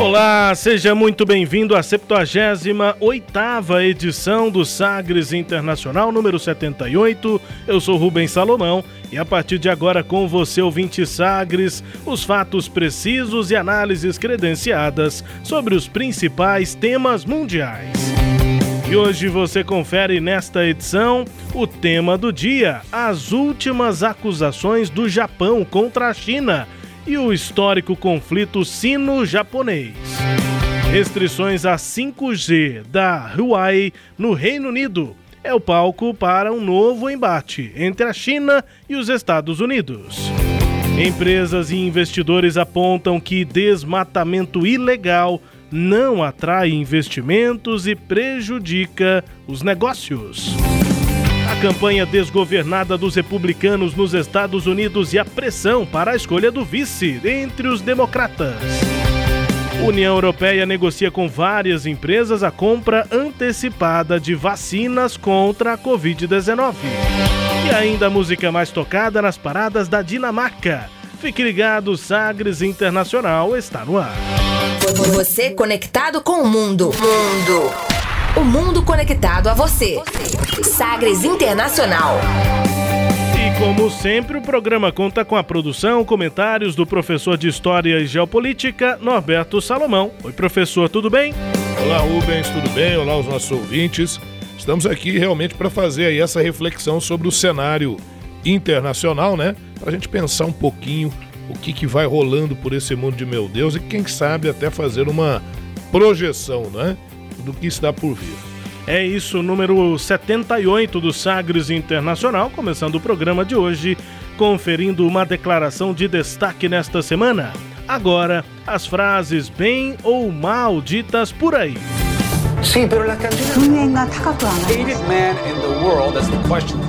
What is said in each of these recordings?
Olá, seja muito bem-vindo à 78ª edição do Sagres Internacional número 78. Eu sou Rubens Salomão e a partir de agora com você, ouvinte Sagres, os fatos precisos e análises credenciadas sobre os principais temas mundiais. E hoje você confere nesta edição o tema do dia: as últimas acusações do Japão contra a China e o histórico conflito sino-japonês. Restrições a 5G da Huawei no Reino Unido é o palco para um novo embate entre a China e os Estados Unidos. Empresas e investidores apontam que desmatamento ilegal não atrai investimentos e prejudica os negócios campanha desgovernada dos republicanos nos Estados Unidos e a pressão para a escolha do vice entre os democratas. União Europeia negocia com várias empresas a compra antecipada de vacinas contra a Covid-19. E ainda a música mais tocada nas paradas da Dinamarca. Fique ligado, Sagres Internacional está no ar. Você conectado com o mundo. Mundo. O mundo conectado a você. Sagres Internacional. E como sempre, o programa conta com a produção, comentários do professor de História e Geopolítica, Norberto Salomão. Oi, professor, tudo bem? Olá, Rubens, tudo bem? Olá, os nossos ouvintes. Estamos aqui realmente para fazer aí essa reflexão sobre o cenário internacional, né? Para a gente pensar um pouquinho o que, que vai rolando por esse mundo de meu Deus e quem sabe até fazer uma projeção, né? Do que está por vir. É isso, número 78 do Sagres Internacional, começando o programa de hoje, conferindo uma declaração de destaque nesta semana. Agora, as frases bem ou mal ditas por aí. Sim,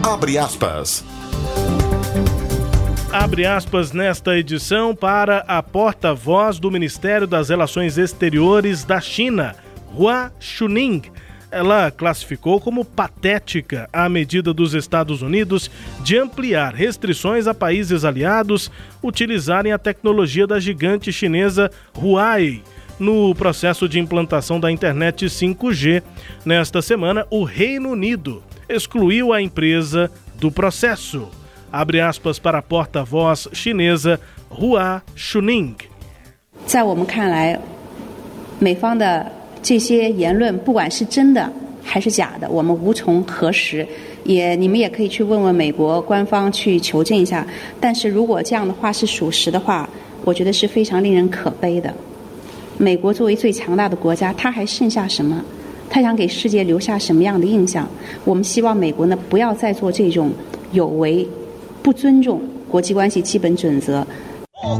Abre aspas. Abre aspas nesta edição para a porta-voz do Ministério das Relações Exteriores da China, Hua Chuning. Ela classificou como patética a medida dos Estados Unidos de ampliar restrições a países aliados utilizarem a tecnologia da gigante chinesa Huawei no processo de implantação da internet 5G. Nesta semana, o Reino Unido excluiu a empresa do processo. Abre aspas para a porta-voz chinesa Hua Chuning. 在我们看来，美方的 这些言论不管是真的还是假的，我们无从核实。也你们也可以去问问美国官方去求证一下。但是如果这样的话是属实的话，我觉得是非常令人可悲的。美国作为最强大的国家，它还剩下什么？它想给世界留下什么样的印象？我们希望美国呢不要再做这种有违、不尊重国际关系基本准则。O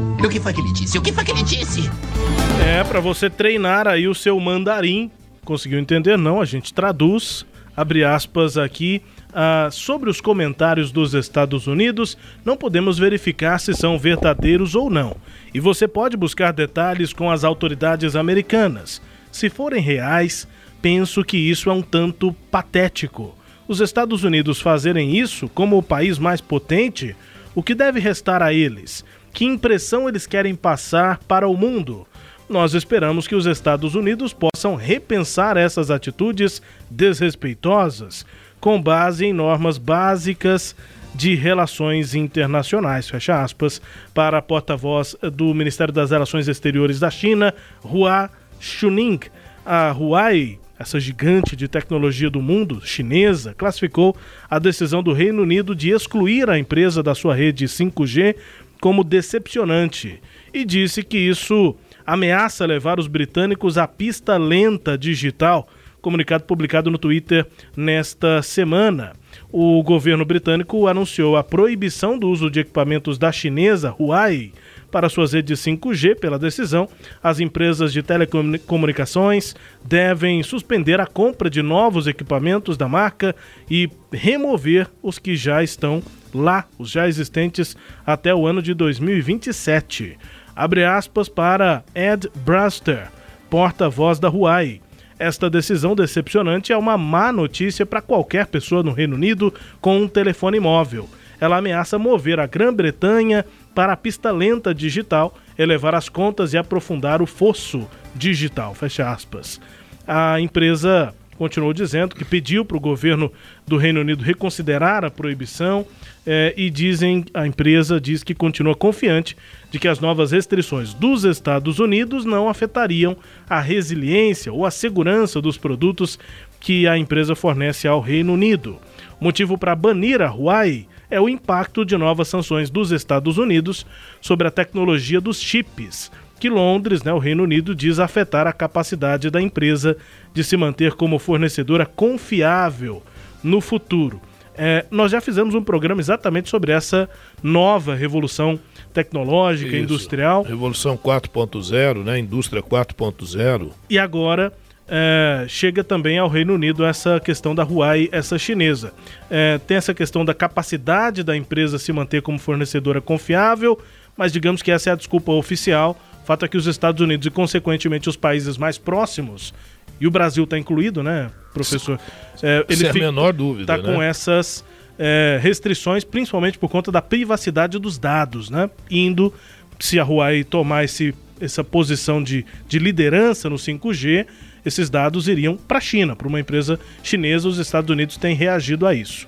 É, para você treinar aí o seu mandarim. Conseguiu entender? Não, a gente traduz, abre aspas aqui, ah, sobre os comentários dos Estados Unidos, não podemos verificar se são verdadeiros ou não. E você pode buscar detalhes com as autoridades americanas. Se forem reais, penso que isso é um tanto patético. Os Estados Unidos fazerem isso como o país mais potente, o que deve restar a eles? Que impressão eles querem passar para o mundo? Nós esperamos que os Estados Unidos possam repensar essas atitudes desrespeitosas com base em normas básicas de relações internacionais, fecha aspas, para a porta-voz do Ministério das Relações Exteriores da China, Hua Chuning. A Huawei, essa gigante de tecnologia do mundo, chinesa, classificou a decisão do Reino Unido de excluir a empresa da sua rede 5G como decepcionante e disse que isso ameaça levar os britânicos à pista lenta digital. Comunicado publicado no Twitter nesta semana. o governo britânico anunciou a proibição do uso de equipamentos da chinesa Huawei para suas redes 5G. Pela decisão, as empresas de telecomunicações devem suspender a compra de novos equipamentos da marca e remover os que já estão lá, os já existentes, até o ano de 2027. Abre aspas para Ed Braster, porta-voz da Huawei. Esta decisão decepcionante é uma má notícia para qualquer pessoa no Reino Unido com um telefone móvel. Ela ameaça mover a Grã-Bretanha para a pista lenta digital, elevar as contas e aprofundar o fosso digital. Fecha aspas. A empresa continuou dizendo que pediu para o governo do Reino Unido reconsiderar a proibição eh, e dizem a empresa diz que continua confiante de que as novas restrições dos Estados Unidos não afetariam a resiliência ou a segurança dos produtos que a empresa fornece ao Reino Unido. motivo para banir a Huawei é o impacto de novas sanções dos Estados Unidos sobre a tecnologia dos chips, que Londres, né, o Reino Unido, diz afetar a capacidade da empresa de se manter como fornecedora confiável no futuro. É, nós já fizemos um programa exatamente sobre essa nova revolução tecnológica, Isso. industrial. Revolução 4.0, né? Indústria 4.0. E agora é, chega também ao Reino Unido essa questão da Huawei, essa chinesa. É, tem essa questão da capacidade da empresa se manter como fornecedora confiável, mas digamos que essa é a desculpa oficial. O fato é que os Estados Unidos e, consequentemente, os países mais próximos, e o Brasil está incluído, né, professor? É, ele Sem a menor dúvida. Está né? com essas é, restrições, principalmente por conta da privacidade dos dados, né? Indo, se a Huawei tomar esse, essa posição de, de liderança no 5G, esses dados iriam para a China, para uma empresa chinesa. Os Estados Unidos têm reagido a isso.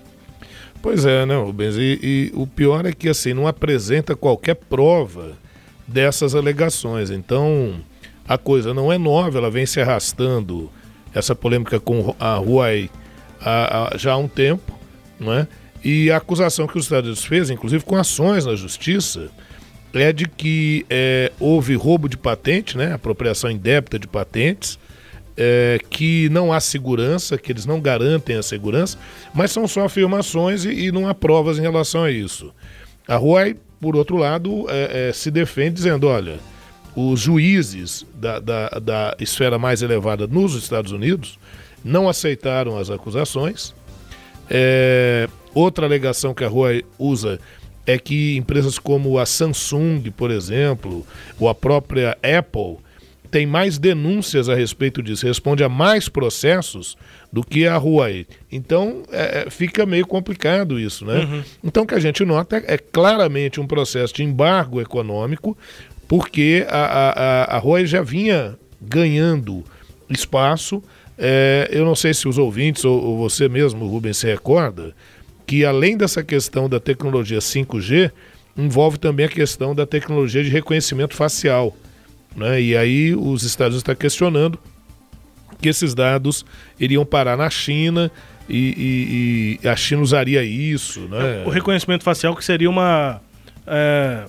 Pois é, né, Rubens? E, e o pior é que assim não apresenta qualquer prova dessas alegações. Então a coisa não é nova, ela vem se arrastando essa polêmica com a Huawei já há um tempo, não é? E a acusação que os Estados Unidos fez, inclusive com ações na justiça, é de que é, houve roubo de patente, né? apropriação indébita de patentes, é, que não há segurança, que eles não garantem a segurança, mas são só afirmações e, e não há provas em relação a isso. A Huawei, por outro lado, é, é, se defende dizendo: olha, os juízes da, da, da esfera mais elevada nos Estados Unidos não aceitaram as acusações. É, outra alegação que a Huawei usa é que empresas como a Samsung, por exemplo, ou a própria Apple, tem mais denúncias a respeito disso, responde a mais processos do que a Huawei. Então é, é, fica meio complicado isso, né? Uhum. Então o que a gente nota é, é, claramente um processo de embargo econômico, porque a, a, a Huawei já vinha ganhando espaço. É, eu não sei se os ouvintes ou, ou você mesmo, Rubens, se recorda que além dessa questão da tecnologia 5G, envolve também a questão da tecnologia de reconhecimento facial. Né? E aí os Estados Unidos estão questionando que esses dados iriam parar na China e, e, e a China usaria isso. Né? O reconhecimento facial que seria uma. É,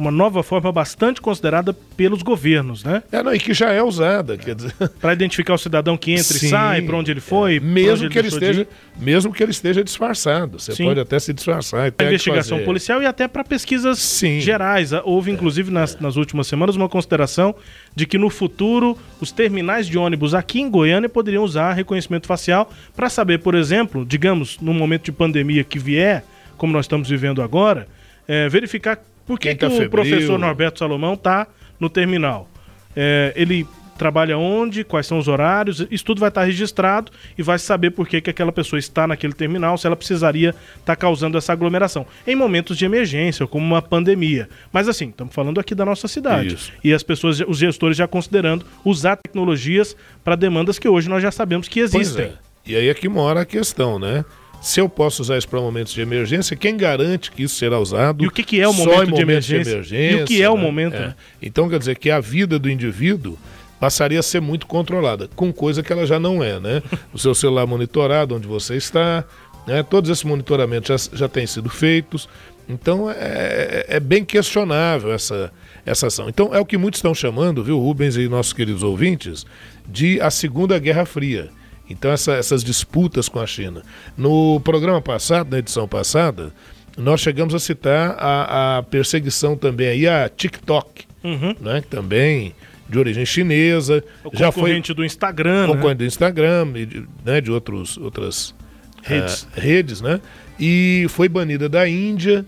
uma nova forma bastante considerada pelos governos, né? É, não, e que já é usada, quer dizer... Para identificar o cidadão que entra Sim, e sai, para onde ele foi, é, mesmo que ele, ele esteja, mesmo que ele esteja disfarçado, você Sim. pode até se disfarçar. Para investigação policial e até para pesquisas Sim. gerais. Houve inclusive nas, nas últimas semanas uma consideração de que no futuro os terminais de ônibus aqui em Goiânia poderiam usar reconhecimento facial para saber, por exemplo, digamos, no momento de pandemia que vier, como nós estamos vivendo agora, é, verificar por que, que tá o professor Norberto Salomão está no terminal? É, ele trabalha onde, quais são os horários, isso tudo vai estar tá registrado e vai saber por que, que aquela pessoa está naquele terminal, se ela precisaria estar tá causando essa aglomeração. Em momentos de emergência, como uma pandemia. Mas assim, estamos falando aqui da nossa cidade. Isso. E as pessoas, os gestores já considerando usar tecnologias para demandas que hoje nós já sabemos que existem. É. E aí é que mora a questão, né? Se eu posso usar isso para momentos de emergência, quem garante que isso será usado? E o que, que é o momento de emergência? de emergência? E o que é né? o momento? É. Então quer dizer que a vida do indivíduo passaria a ser muito controlada, com coisa que ela já não é, né? O seu celular monitorado, onde você está, né? todos esses monitoramentos já, já têm sido feitos. Então é, é, é bem questionável essa, essa ação. Então é o que muitos estão chamando, viu, Rubens e nossos queridos ouvintes, de a Segunda Guerra Fria Então, essa, essas disputas com a China. No programa passado, na edição passada, nós chegamos a citar a, a perseguição também aí a TikTok, Uhum. né? Que também de origem chinesa. O já foi do Instagram, né? concorrente do Instagram e de, né, de outros, outras Redes. ah, redes, né? E foi banida da Índia.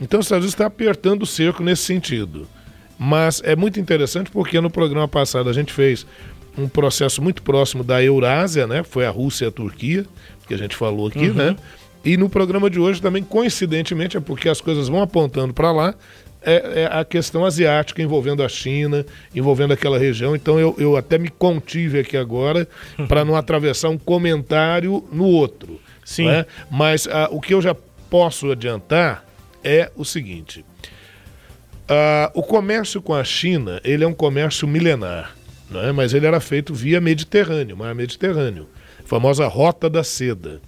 Então os Estados Unidos está apertando o cerco nesse sentido. Mas é muito interessante porque no programa passado a gente fez um processo muito próximo da Eurásia, né? Foi a Rússia e a Turquia, que a gente falou aqui, né? E no programa de hoje também, coincidentemente, é porque as coisas vão apontando para lá, é, é a questão asiática envolvendo a China, envolvendo aquela região. Então eu, eu até me contive aqui agora para não atravessar um comentário no outro. Sim. né? Mas ah, o que eu já posso adiantar é o seguinte: ah, o comércio com a China ele é um comércio milenar, não é? mas ele era feito via Mediterrâneo, mar Mediterrâneo, famosa Rota da Seda.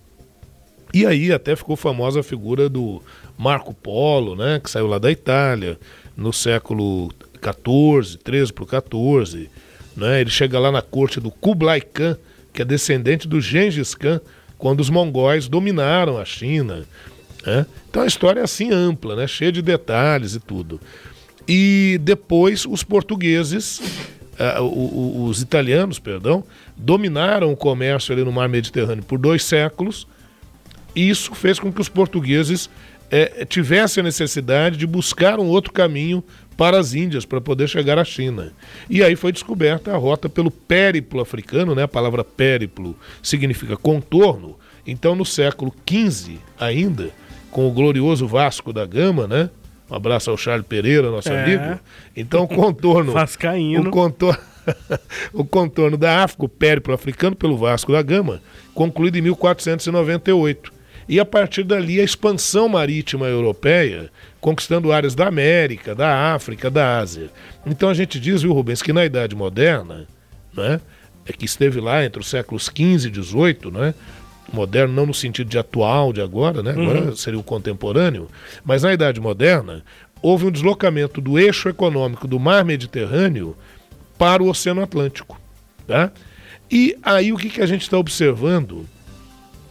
E aí até ficou famosa a figura do Marco Polo, né, que saiu lá da Itália no século XIV, 13 para o 14. Né, ele chega lá na corte do Kublai Khan, que é descendente do Gengis Khan, quando os mongóis dominaram a China. né. Então a história é assim ampla, né, cheia de detalhes e tudo. E depois os portugueses, o- os italianos, perdão, dominaram o comércio ali no mar Mediterrâneo por dois séculos. E isso fez com que os portugueses eh, tivessem a necessidade de buscar um outro caminho para as Índias, para poder chegar à China. E aí foi descoberta a rota pelo périplo africano, né? a palavra périplo significa contorno. Então, no século XV ainda, com o glorioso Vasco da Gama, né? Um abraço ao Charles Pereira, nosso É. amigo. Então, o contorno. Vascaíno. O contorno, o contorno da África, o périplo africano pelo Vasco da Gama, concluído em 1498. E a partir dali a expansão marítima europeia, conquistando áreas da América, da África, da Ásia. Então a gente diz, viu, Rubens, que na Idade Moderna, né, é que esteve lá entre os séculos XV e XVIII, né, moderno não no sentido de atual, de agora, né, agora seria o contemporâneo, mas na Idade Moderna houve um deslocamento do eixo econômico do mar Mediterrâneo para o Oceano Atlântico. Tá? E aí o que, que a gente está observando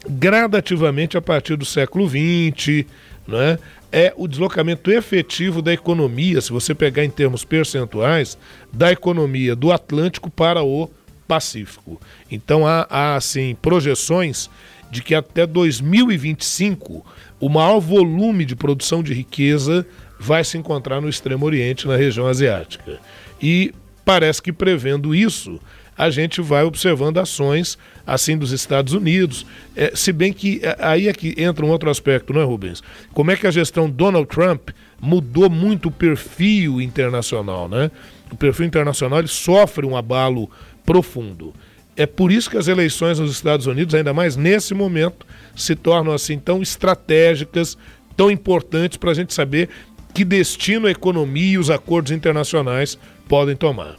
gradativamente a partir do século XX, né, é o deslocamento efetivo da economia, se você pegar em termos percentuais, da economia do Atlântico para o Pacífico. Então há, há assim, projeções de que até 2025 o maior volume de produção de riqueza vai se encontrar no Extremo Oriente, na região asiática. E parece que prevendo isso, a gente vai observando ações assim dos Estados Unidos. É, se bem que é, aí é que entra um outro aspecto, não é, Rubens? Como é que a gestão Donald Trump mudou muito o perfil internacional, né? O perfil internacional ele sofre um abalo profundo. É por isso que as eleições nos Estados Unidos, ainda mais nesse momento, se tornam assim tão estratégicas, tão importantes para a gente saber que destino a economia e os acordos internacionais podem tomar.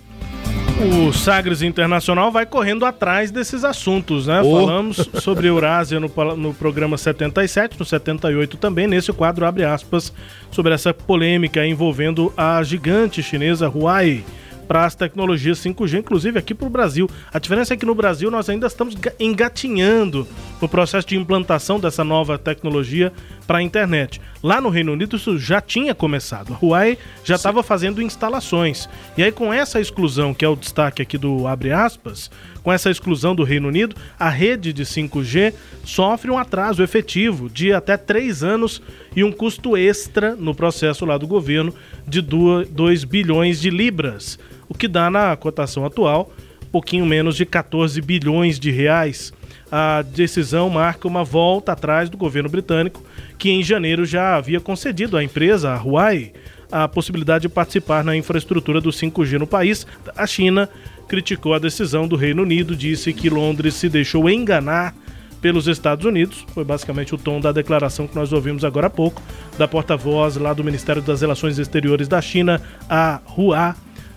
O Sagres Internacional vai correndo atrás desses assuntos, né? Oh. Falamos sobre Eurásia no, no programa 77, no 78 também, nesse quadro abre aspas, sobre essa polêmica envolvendo a gigante chinesa Huawei para as tecnologias 5G, inclusive aqui para o Brasil. A diferença é que no Brasil nós ainda estamos ga- engatinhando no processo de implantação dessa nova tecnologia para a internet. Lá no Reino Unido isso já tinha começado. A Huawei já estava fazendo instalações. E aí com essa exclusão, que é o destaque aqui do abre aspas, com essa exclusão do Reino Unido, a rede de 5G sofre um atraso efetivo de até 3 anos e um custo extra no processo lá do governo de 2 bilhões de libras, o que dá na cotação atual pouquinho menos de 14 bilhões de reais. A decisão marca uma volta atrás do governo britânico, que em janeiro já havia concedido à empresa, a Huawei, a possibilidade de participar na infraestrutura do 5G no país. A China criticou a decisão do Reino Unido, disse que Londres se deixou enganar pelos Estados Unidos. Foi basicamente o tom da declaração que nós ouvimos agora há pouco, da porta-voz lá do Ministério das Relações Exteriores da China, a Hua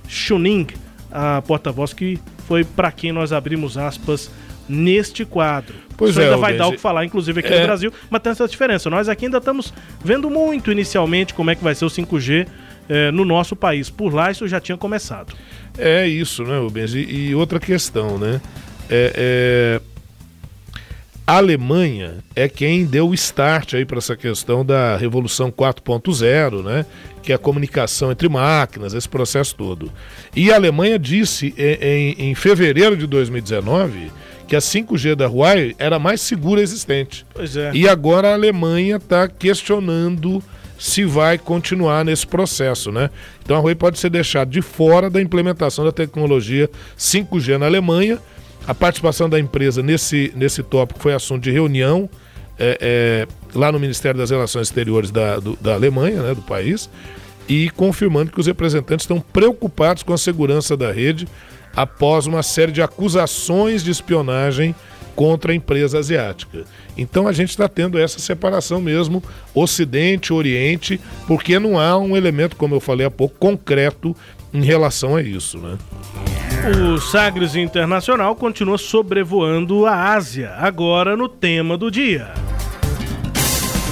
Chuning, a porta-voz que foi para quem nós abrimos aspas neste quadro. Pois Isso é, ainda vai dar o que falar, inclusive aqui é. no Brasil, mas tem essa diferença. Nós aqui ainda estamos vendo muito inicialmente como é que vai ser o 5G eh, no nosso país. Por lá isso já tinha começado. É isso, né, Rubens? E, e outra questão, né? É, é, a Alemanha é quem deu o start aí para essa questão da Revolução 4.0, né? Que é a comunicação entre máquinas, esse processo todo. E a Alemanha disse em, em, fevereiro de 2019 que a 5G da Huawei era a mais segura existente. Pois é. E agora a Alemanha está questionando se vai continuar nesse processo, né? Então a Huawei pode ser deixada de fora da implementação da tecnologia 5G na Alemanha a participação da empresa nesse, nesse tópico foi assunto de reunião é, é, lá no Ministério das Relações Exteriores da, do, da Alemanha, né, do país, e confirmando que os representantes estão preocupados com a segurança da rede após uma série de acusações de espionagem contra a empresa asiática. Então a gente está tendo essa separação mesmo, Ocidente, Oriente, porque não há um elemento, como eu falei há pouco, concreto em relação a isso, né? O Sagres Internacional continua sobrevoando a Ásia, agora no tema do dia.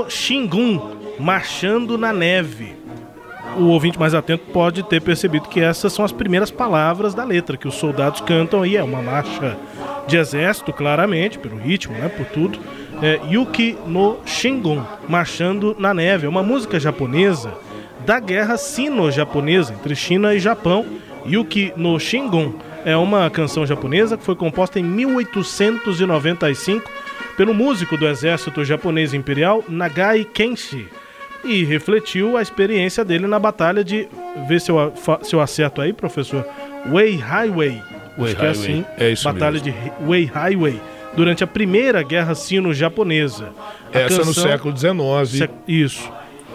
No Shingun, marchando na neve. O ouvinte mais atento pode ter percebido que essas são as primeiras palavras da letra que os soldados cantam aí. É uma marcha de exército, claramente, pelo ritmo, né, por tudo. É, Yuki no Shingun, marchando na neve. É uma música japonesa da guerra sino-japonesa entre China e Japão. Yuki no Shingun é uma canção japonesa que foi composta em 1895 pelo músico do exército japonês imperial Nagai Kenshi e refletiu a experiência dele na batalha de. Vê se eu, se eu acerto aí, professor. Wei Highway. Que é Highway. assim. É isso batalha mesmo. de Wei Highway. Durante a primeira guerra sino-japonesa. A Essa no canção- século XIX. Isso.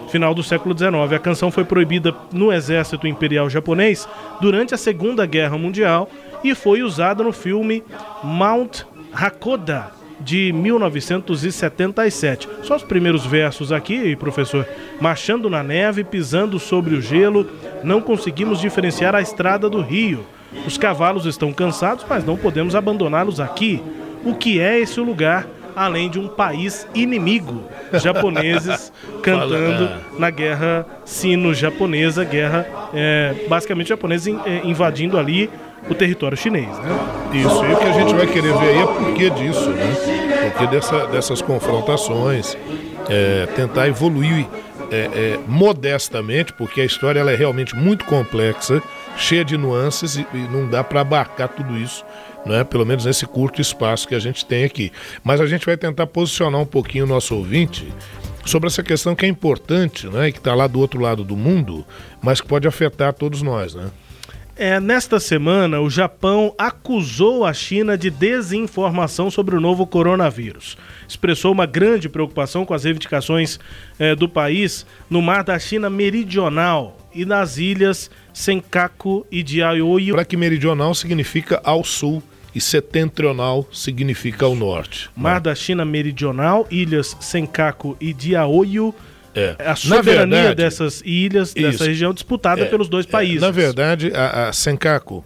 Final do século XIX. A canção foi proibida no exército imperial japonês durante a Segunda Guerra Mundial e foi usada no filme Mount Hakoda de 1977. Só os primeiros versos aqui, professor. Marchando na neve, pisando sobre o gelo, não conseguimos diferenciar a estrada do rio. Os cavalos estão cansados, mas não podemos abandoná-los aqui. O que é esse lugar? além de um país inimigo, japoneses cantando Fala, na guerra sino-japonesa, guerra é, basicamente japoneses é, invadindo ali o território chinês. Né? Isso, e o que a gente vai querer ver aí é por que disso, né? Porque dessa, dessas confrontações, é, tentar evoluir é, é, modestamente, porque a história ela é realmente muito complexa, cheia de nuances e, e não dá para abarcar tudo isso, né? pelo menos nesse curto espaço que a gente tem aqui. Mas a gente vai tentar posicionar um pouquinho o nosso ouvinte sobre essa questão que é importante, né? e que está lá do outro lado do mundo, mas que pode afetar todos nós. Né? É, nesta semana, o Japão acusou a China de desinformação sobre o novo coronavírus. Expressou uma grande preocupação com as reivindicações eh, do país no mar da China Meridional e nas ilhas Senkaku e Diaoyu. Para que meridional significa ao sul e setentrional significa ao norte. Mar da China Meridional, ilhas Senkaku e Diaoyu. É. A soberania verdade, dessas ilhas, dessa Isso. região, disputada É, pelos dois é, países. na verdade, a, a Senkaku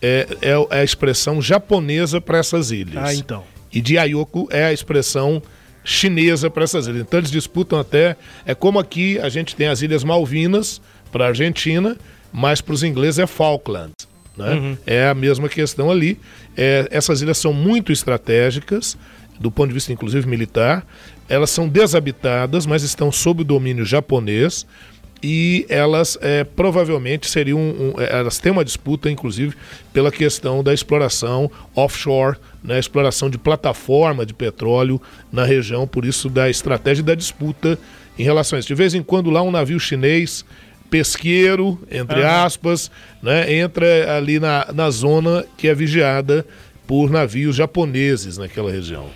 é, é, é a expressão japonesa para essas ilhas. Ah, então. E Diayoku é a expressão chinesa para essas ilhas. Então eles disputam até. É como aqui a gente tem as Ilhas Malvinas para a Argentina, mas para os ingleses é Falkland. Né? Uhum. É a mesma questão ali. É, essas ilhas são muito estratégicas, do ponto de vista inclusive militar. Elas são desabitadas, mas estão sob o domínio japonês e elas é, provavelmente seriam. um- é, elas têm uma disputa, inclusive, pela questão da exploração offshore, né, exploração de plataforma de petróleo na região, por isso da estratégia e da disputa em relação a isso. De vez em quando lá um navio chinês pesqueiro, entre aspas, né, entra ali na, na zona que é vigiada por navios japoneses naquela região.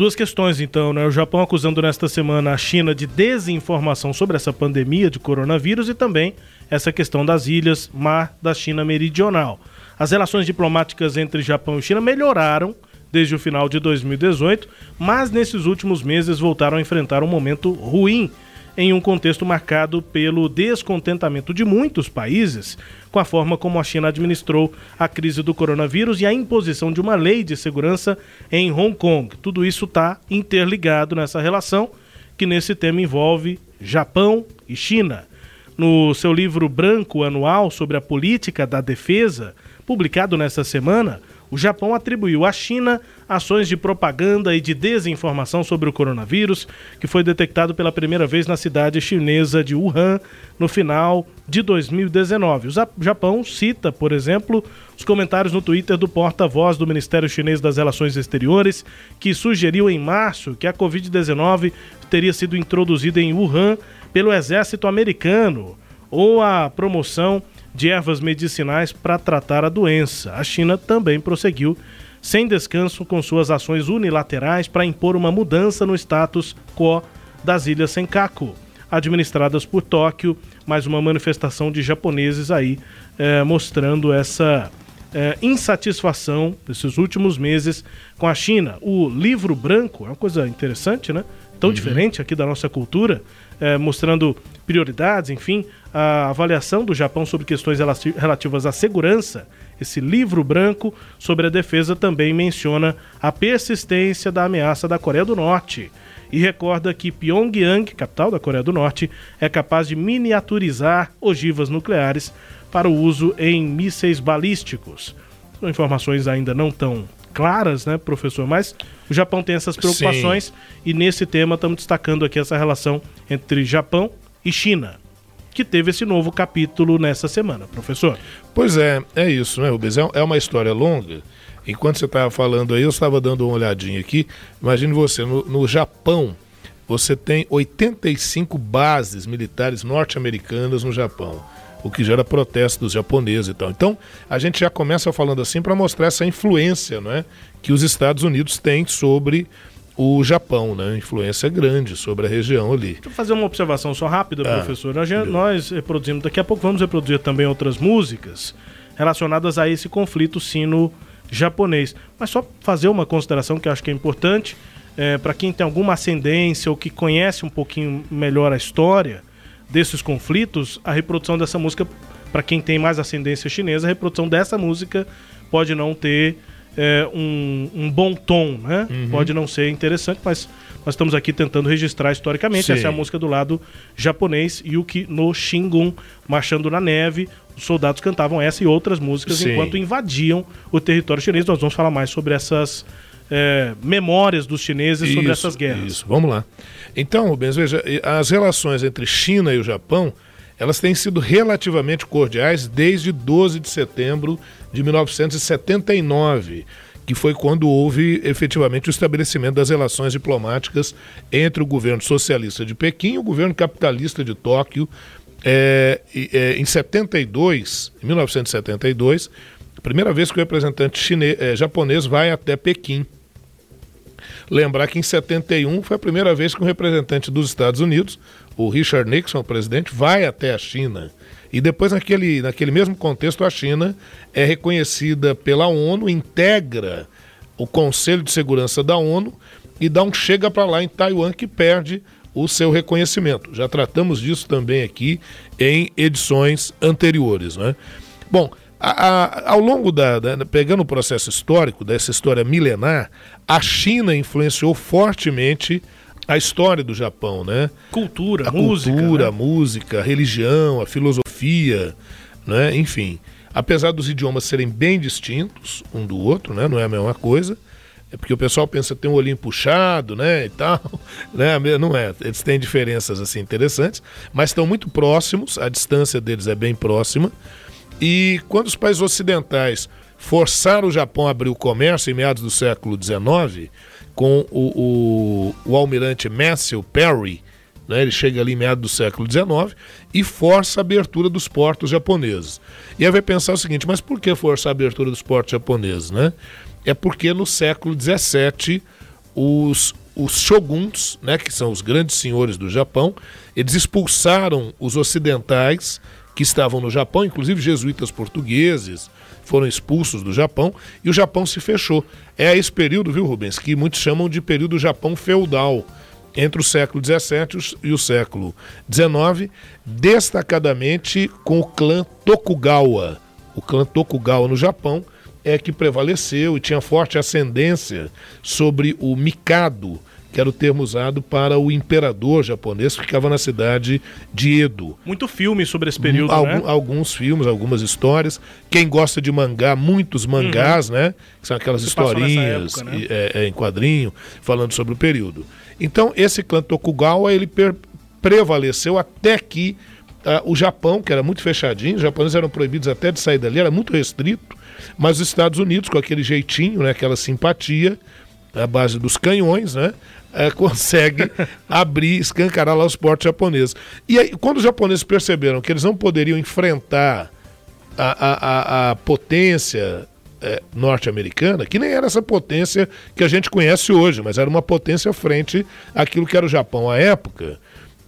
Duas questões, então, né? O Japão acusando nesta semana a China de desinformação sobre essa pandemia de coronavírus e também essa questão das ilhas mar da China Meridional. As relações diplomáticas entre Japão e China melhoraram desde o final de 2018, mas nesses últimos meses voltaram a enfrentar um momento ruim em um contexto marcado pelo descontentamento de muitos países com a forma como a China administrou a crise do coronavírus e a imposição de uma lei de segurança em Hong Kong. Tudo isso está interligado nessa relação, que nesse tema envolve Japão e China. No seu livro branco anual sobre a política da defesa, publicado nesta semana, o Japão atribuiu à China ações de propaganda e de desinformação sobre o coronavírus, que foi detectado pela primeira vez na cidade chinesa de Wuhan no final de 2019. O Japão cita, por exemplo, os comentários no Twitter do porta-voz do Ministério Chinês das Relações Exteriores, que sugeriu em março que a Covid-19 teria sido introduzida em Wuhan pelo exército americano, ou a promoção de ervas medicinais para tratar a doença. A China também prosseguiu sem descanso com suas ações unilaterais para impor uma mudança no status quo das ilhas Senkaku, administradas por Tóquio, mais uma manifestação de japoneses aí eh, mostrando essa eh, insatisfação desses últimos meses com a China. O livro branco é uma coisa interessante, né? Tão uhum. diferente aqui da nossa cultura, eh, mostrando prioridades, enfim, a avaliação do Japão sobre questões relativas à segurança, esse livro branco sobre a defesa também menciona a persistência da ameaça da Coreia do Norte e recorda que Pyongyang, capital da Coreia do Norte, é capaz de miniaturizar ogivas nucleares para o uso em mísseis balísticos. São informações ainda não tão claras, né, professor? Mas o Japão tem essas preocupações Sim. e nesse tema estamos destacando aqui essa relação entre Japão e China que teve esse novo capítulo nessa semana, professor. Pois é, é isso, né, Rubens? É, é uma história longa. Enquanto você estava falando aí, eu estava dando uma olhadinha aqui. Imagine você, no, no Japão, você tem 85 bases militares norte-americanas no Japão, o que gera protesto dos japoneses e tal. Então, a gente já começa falando assim para mostrar essa influência não é, que os Estados Unidos têm sobre o Japão, né? Influência grande sobre a região ali. Deixa eu fazer uma observação só rápida, ah, professor. Nós, nós reproduzimos, daqui a pouco vamos reproduzir também outras músicas relacionadas a esse conflito sino-japonês. Mas só fazer uma consideração que eu acho que é importante, é, para quem tem alguma ascendência ou que conhece um pouquinho melhor a história desses conflitos, a reprodução dessa música, para quem tem mais ascendência chinesa, a reprodução dessa música pode não ter é, um, um, bom tom, né? Uhum. Pode não ser interessante, mas nós estamos aqui tentando registrar historicamente. Sim. Essa é a música do lado japonês, Yuki no Shingun, Marchando na Neve. Os soldados cantavam essa e outras músicas Sim. enquanto invadiam o território chinês. Nós vamos falar mais sobre essas é, memórias dos chineses isso, sobre essas guerras. Isso, vamos lá. Então, Rubens, veja, as relações entre China e o Japão elas têm sido relativamente cordiais desde 12 de setembro de 1979, que foi quando houve efetivamente o estabelecimento das relações diplomáticas entre o governo socialista de Pequim e o governo capitalista de Tóquio. É, é, em 72, em 1972, a primeira vez que o representante chinês, é, japonês vai até Pequim. Lembrar que em 71 foi a primeira vez que um representante dos Estados Unidos, o Richard Nixon, o presidente, vai até a China. E depois, naquele, naquele mesmo contexto, a China é reconhecida pela ONU, integra o Conselho de Segurança da ONU e dá um chega para lá em Taiwan que perde o seu reconhecimento. Já tratamos disso também aqui em edições anteriores. Né? Bom, a, a, ao longo da, da, Pegando o processo histórico, dessa história milenar, a China influenciou fortemente a história do Japão, né? Cultura, a música. Cultura, né? a música, a religião, a filosofia, né? Enfim. Apesar dos idiomas serem bem distintos um do outro, né? Não é a mesma coisa. É porque o pessoal pensa que tem um olhinho puxado, né, e tal, né? Não é. Eles têm diferenças assim interessantes, mas estão muito próximos. A distância deles é bem próxima. E quando os países ocidentais forçaram o Japão a abrir o comércio em meados do século XIX, com o, o, o almirante Matthew Perry, né, ele chega ali em meados do século XIX e força a abertura dos portos japoneses. E aí vai pensar o seguinte, mas por que forçar a abertura dos portos japoneses? Né? É porque no século XVII os, os shoguns, né, que são os grandes senhores do Japão, eles expulsaram os ocidentais que estavam no Japão, inclusive jesuítas portugueses foram expulsos do Japão e o Japão se fechou. É esse período, viu, Rubens, que muitos chamam de período Japão feudal, entre o século XVII e o século XIX, destacadamente com o clã Tokugawa. O clã Tokugawa no Japão é que prevaleceu e tinha forte ascendência sobre o Mikado, que era o termo usado para o imperador japonês que ficava na cidade de Edo. Muito filme sobre esse período, Algum, né? Alguns filmes, algumas histórias. Quem gosta de mangá, muitos mangás, uhum. né? Que são aquelas historinhas época, né? é, é, em quadrinho, falando sobre o período. Então, esse clã Tokugawa, ele prevaleceu até que uh, o Japão, que era muito fechadinho, os japoneses eram proibidos até de sair dali, era muito restrito, mas os Estados Unidos, com aquele jeitinho, né, aquela simpatia, a base dos canhões, né? É, consegue abrir, escancarar lá os portos japoneses. E aí, quando os japoneses perceberam que eles não poderiam enfrentar a, a, a, a potência é, norte-americana, que nem era essa potência que a gente conhece hoje, mas era uma potência frente àquilo que era o Japão à época,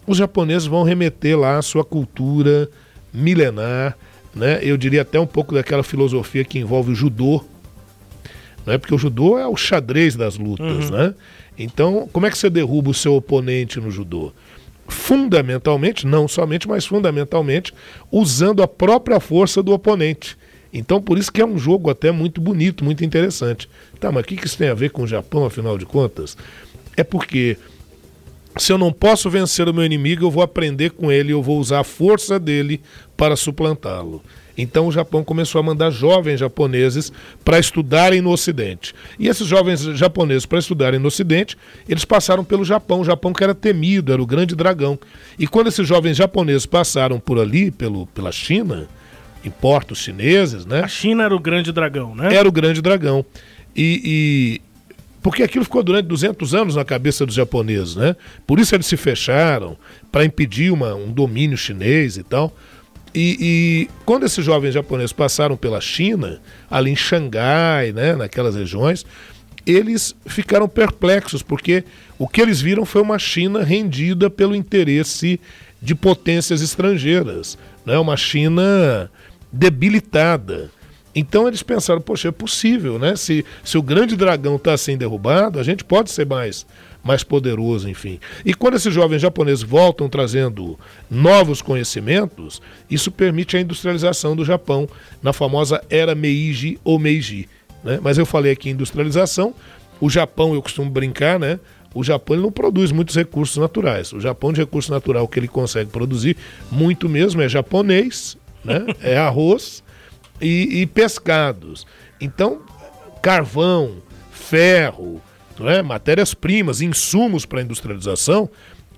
os japoneses vão remeter lá a sua cultura milenar, né? eu diria até um pouco daquela filosofia que envolve o judô, né? porque o judô é o xadrez das lutas. Uhum. Né? Então, como é que você derruba o seu oponente no judô? Fundamentalmente, não somente, mas fundamentalmente, usando a própria força do oponente. Então, por isso que é um jogo até muito bonito, muito interessante. Tá, mas o que isso tem a ver com o Japão, afinal de contas? É porque se eu não posso vencer o meu inimigo, eu vou aprender com ele, eu vou usar a força dele para suplantá-lo. Então o Japão começou a mandar jovens japoneses para estudarem no Ocidente. E esses jovens japoneses para estudarem no Ocidente, eles passaram pelo Japão, o Japão que era temido, era o grande dragão. E quando esses jovens japoneses passaram por ali, pelo, pela China, em portos chineses, né? A China era o grande dragão, né? Era o grande dragão. E, e, porque aquilo ficou durante 200 anos na cabeça dos japoneses, né? Por isso eles se fecharam para impedir uma, um domínio chinês e tal. E, e, quando esses jovens japoneses passaram pela China, ali em Xangai, né, naquelas regiões, eles ficaram perplexos, porque o que eles viram foi uma China rendida pelo interesse de potências estrangeiras, né, uma China debilitada. Então eles pensaram, poxa, é possível, né? Se, se o grande dragão está assim derrubado, a gente pode ser mais mais poderoso, enfim. E quando esses jovens japoneses voltam trazendo novos conhecimentos, isso permite a industrialização do Japão na famosa era Meiji ou Meiji. Né? Mas eu falei aqui industrialização, o Japão, eu costumo brincar, né? O Japão não produz muitos recursos naturais. O Japão de recurso natural que ele consegue produzir muito mesmo é japonês, né? é arroz e, e pescados. Então, carvão, ferro, é? matérias-primas, insumos para a industrialização,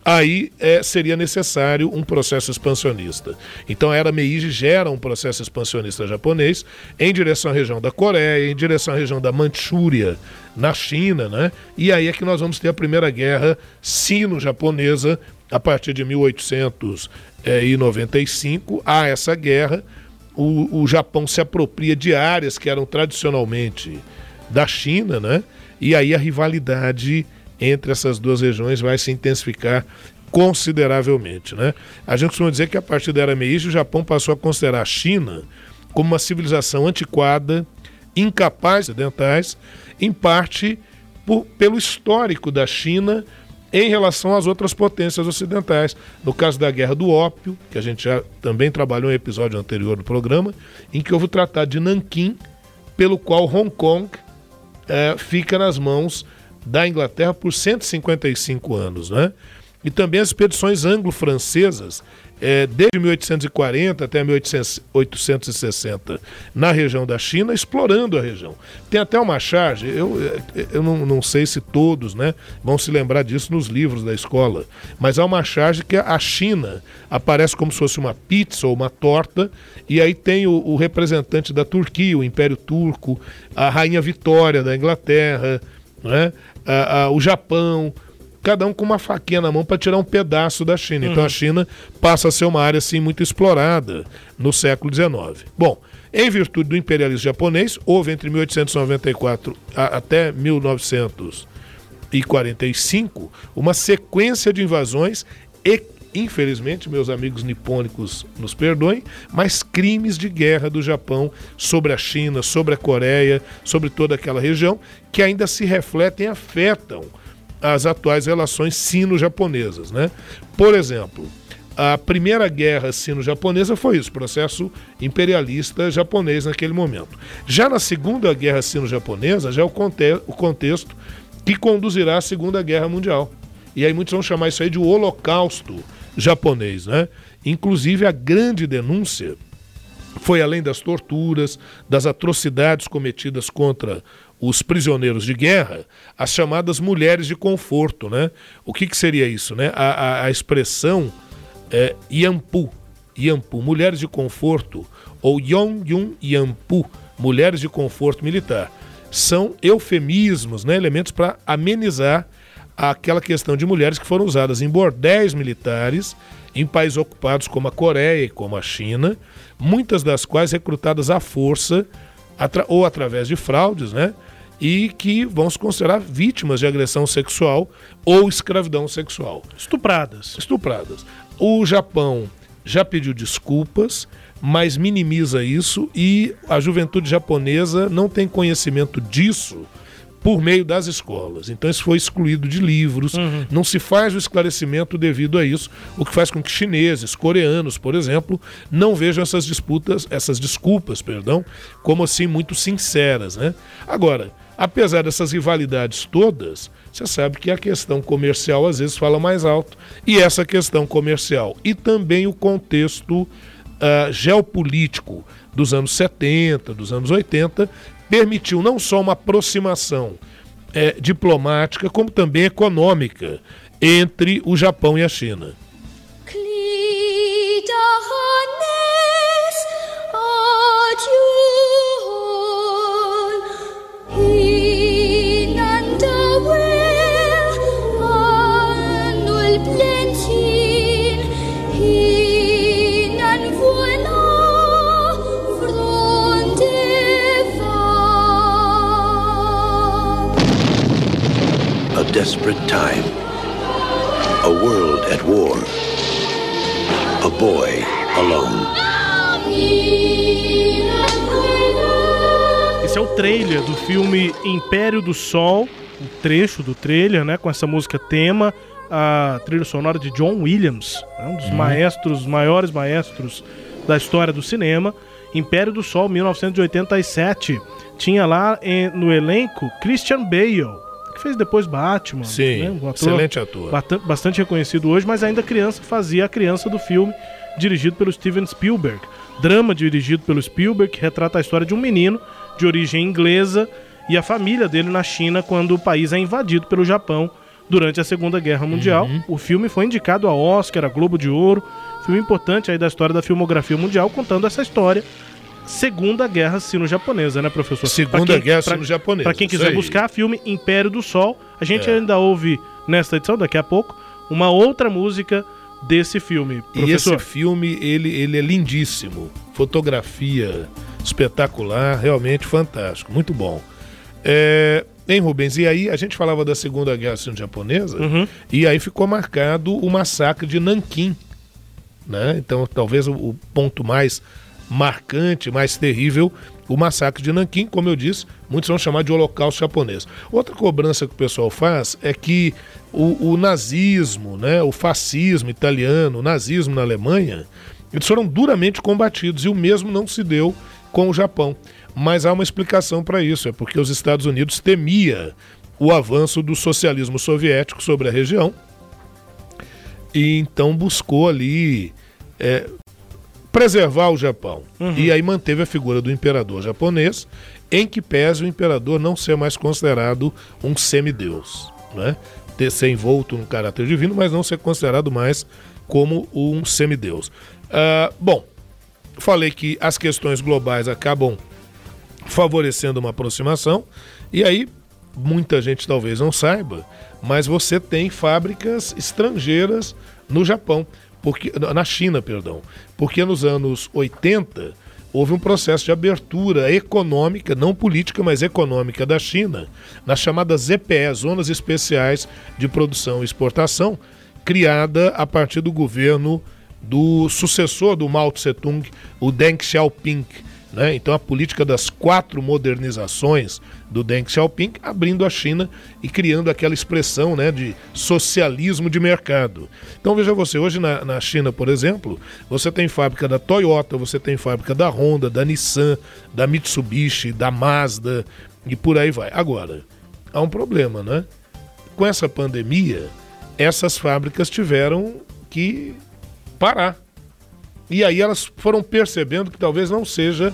aí é, seria necessário um processo expansionista. Então a era Meiji gera um processo expansionista japonês em direção à região da Coreia, em direção à região da Manchúria, na China, né? E aí é que nós vamos ter a primeira guerra sino-japonesa a partir de 1895. Há essa guerra, o, o Japão se apropria de áreas que eram tradicionalmente da China, né? E aí a rivalidade entre essas duas regiões vai se intensificar consideravelmente. Né? A gente costuma dizer que a partir da era Meiji, o Japão passou a considerar a China como uma civilização antiquada, incapaz de ocidentais, em parte por, pelo histórico da China em relação às outras potências ocidentais. No caso da Guerra do Ópio, que a gente já também trabalhou em episódio anterior do programa, em que houve o Tratado de Nanquim, pelo qual Hong Kong fica nas mãos da Inglaterra por 155 anos. Né? E também as expedições anglo-francesas, é, desde 1840 até 1860, na região da China, explorando a região. Tem até uma charge, eu, eu não, não sei se todos né, vão se lembrar disso nos livros da escola, mas há uma charge que a China aparece como se fosse uma pizza ou uma torta, e aí tem o, o representante da Turquia, o Império Turco, a Rainha Vitória da Inglaterra, né, o Japão, cada um com uma faquinha na mão para tirar um pedaço da China. Uhum. Então a uhum. China passa a ser uma área assim muito explorada no século XIX. Bom, em virtude do imperialismo japonês, houve entre 1894 a, até 1900 1945 uma sequência de invasões e, infelizmente, meus amigos nipônicos nos perdoem, mas crimes de guerra do Japão sobre a China, sobre a Coreia, sobre toda aquela região, que ainda se refletem e afetam as atuais relações sino-japonesas. Né? Por exemplo, a primeira guerra sino-japonesa foi isso, processo imperialista japonês naquele momento. Já na segunda guerra sino-japonesa, já é o, conte o contexto que conduzirá à Segunda Guerra Mundial. E aí muitos vão chamar isso aí de holocausto japonês, né? Inclusive a grande denúncia foi além das torturas, das atrocidades cometidas contra os prisioneiros de guerra, as chamadas mulheres de conforto, né? O que, que seria isso, né? A, a, a expressão é, Yampu, Yampu, mulheres de conforto, ou Yongyun Yampu, mulheres de conforto militar. São eufemismos, né, elementos para amenizar aquela questão de mulheres que foram usadas em bordéis militares em países ocupados como a Coreia e como a China, muitas das quais recrutadas à força atra ou através de fraudes, né? E que vão se considerar vítimas de agressão sexual ou escravidão sexual. Estupradas. Estupradas. O Japão já pediu desculpas, mas minimiza isso e a juventude japonesa não tem conhecimento disso por meio das escolas. Então isso foi excluído de livros, uhum. não se faz o esclarecimento devido a isso, o que faz com que chineses, coreanos, por exemplo, não vejam essas disputas, essas desculpas, perdão, como assim muito sinceras, né? Agora, apesar dessas rivalidades todas, você sabe que a questão comercial às vezes fala mais alto. E essa questão comercial e também o contexto uh, geopolítico dos anos 70, dos anos 80, permitiu não só uma aproximação é, diplomática, como também econômica entre o Japão e a China. Desperate time. A world at war. A boy alone. Esse é o trailer do filme Império do Sol, um trecho do trailer, né, com essa música tema, a trilha sonora de John Williams, né, um dos hum. maestros, maiores maestros da história do cinema. Império do Sol, 1987. Tinha lá em, no elenco Christian Bale, fez depois Batman. Sim, né? um ator excelente ator. Bastante reconhecido hoje, mas ainda criança fazia a criança do filme, dirigido pelo Steven Spielberg. Drama dirigido pelo Spielberg, que retrata a história de um menino de origem inglesa e a família dele na China quando o país é invadido pelo Japão durante a Segunda Guerra Mundial. Uhum. O filme foi indicado a Oscar, a Globo de Ouro, filme importante aí da história da filmografia mundial, contando essa história Segunda Guerra Sino-Japonesa, né, professor? Segunda quem, Guerra Sino-Japonesa. Para quem quiser buscar, filme Império do Sol. A gente é. ainda ouve nesta edição, daqui a pouco, uma outra música desse filme. Professor. E esse filme, ele, ele é lindíssimo. Fotografia espetacular, realmente fantástico, muito bom. É, Hein, Rubens? E aí a gente falava da Segunda Guerra Sino-Japonesa uhum. e aí ficou marcado o massacre de Nanquim. Né? Então, talvez o, o ponto mais marcante, mais terrível, o massacre de Nanquim, como eu disse, muitos vão chamar de holocausto japonês. Outra cobrança que o pessoal faz é que o, o nazismo, né, o fascismo italiano, o nazismo na Alemanha, eles foram duramente combatidos e o mesmo não se deu com o Japão. Mas há uma explicação para isso, é porque os Estados Unidos temia o avanço do socialismo soviético sobre a região e então buscou ali é, preservar o Japão. Uhum. E aí manteve a figura do imperador japonês, em que pese o imperador não ser mais considerado um semideus, né? Ter ser envolto no caráter divino, mas não ser considerado mais como um semideus. Uh, bom, falei que as questões globais acabam favorecendo uma aproximação, e aí muita gente talvez não saiba, mas você tem fábricas estrangeiras no Japão porque na China, perdão, porque nos anos 80 houve um processo de abertura econômica, não política, mas econômica da China, nas chamadas ZPE, Zonas Especiais de Produção e Exportação, criada a partir do governo do sucessor do Mao Tse-tung, o Deng Xiaoping. Né? Então, a política das quatro modernizações do Deng Xiaoping, abrindo a China e criando aquela expressão né, de socialismo de mercado. Então, veja você, hoje na, na China, por exemplo, você tem fábrica da Toyota, você tem fábrica da Honda, da Nissan, da Mitsubishi, da Mazda e por aí vai. Agora, há um problema, né? Com essa pandemia, essas fábricas tiveram que parar. E aí elas foram percebendo que talvez não seja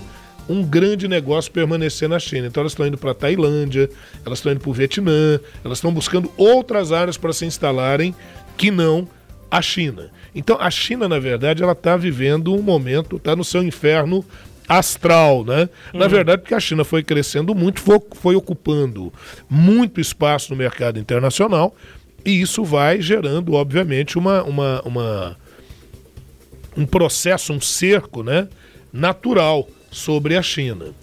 um grande negócio permanecer na China. Então elas estão indo para a Tailândia, elas estão indo para o Vietnã, elas estão buscando outras áreas para se instalarem que não a China. Então a China, na verdade, ela está vivendo um momento, está no seu inferno astral, né? Uhum. Na verdade, porque a China foi crescendo muito, foi, foi ocupando muito espaço no mercado internacional e isso vai gerando, obviamente, uma, uma, uma um processo, um cerco, né? Natural sobre a China.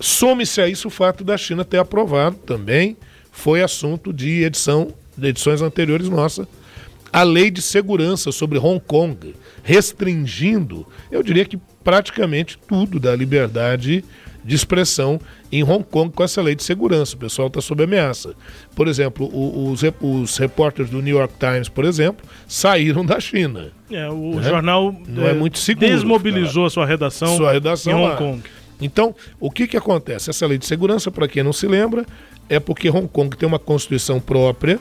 Some-se a isso o fato da China ter aprovado também, foi assunto de edição de edições anteriores nossa, a lei de segurança sobre Hong Kong, restringindo, eu diria que praticamente tudo da liberdade de expressão em Hong Kong com essa lei de segurança. O pessoal está sob ameaça. Por exemplo, os, os repórteres do New York Times, por exemplo, saíram da China. É, o né? jornal não é, é muito seguro, desmobilizou a sua redação, sua redação em Hong lá. Kong. Então, o que, que acontece? Essa lei de segurança, para quem não se lembra, é porque Hong Kong tem uma constituição própria,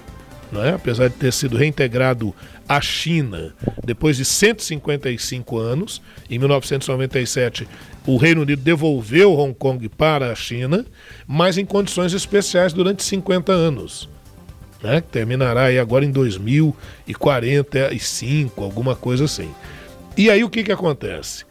né? apesar de ter sido reintegrado à China depois de 155 anos. Em 1997, o Reino Unido devolveu Hong Kong para a China, mas em condições especiais durante 50 anos. Né, terminará aí agora em 2045, alguma coisa assim. E aí o que, que acontece?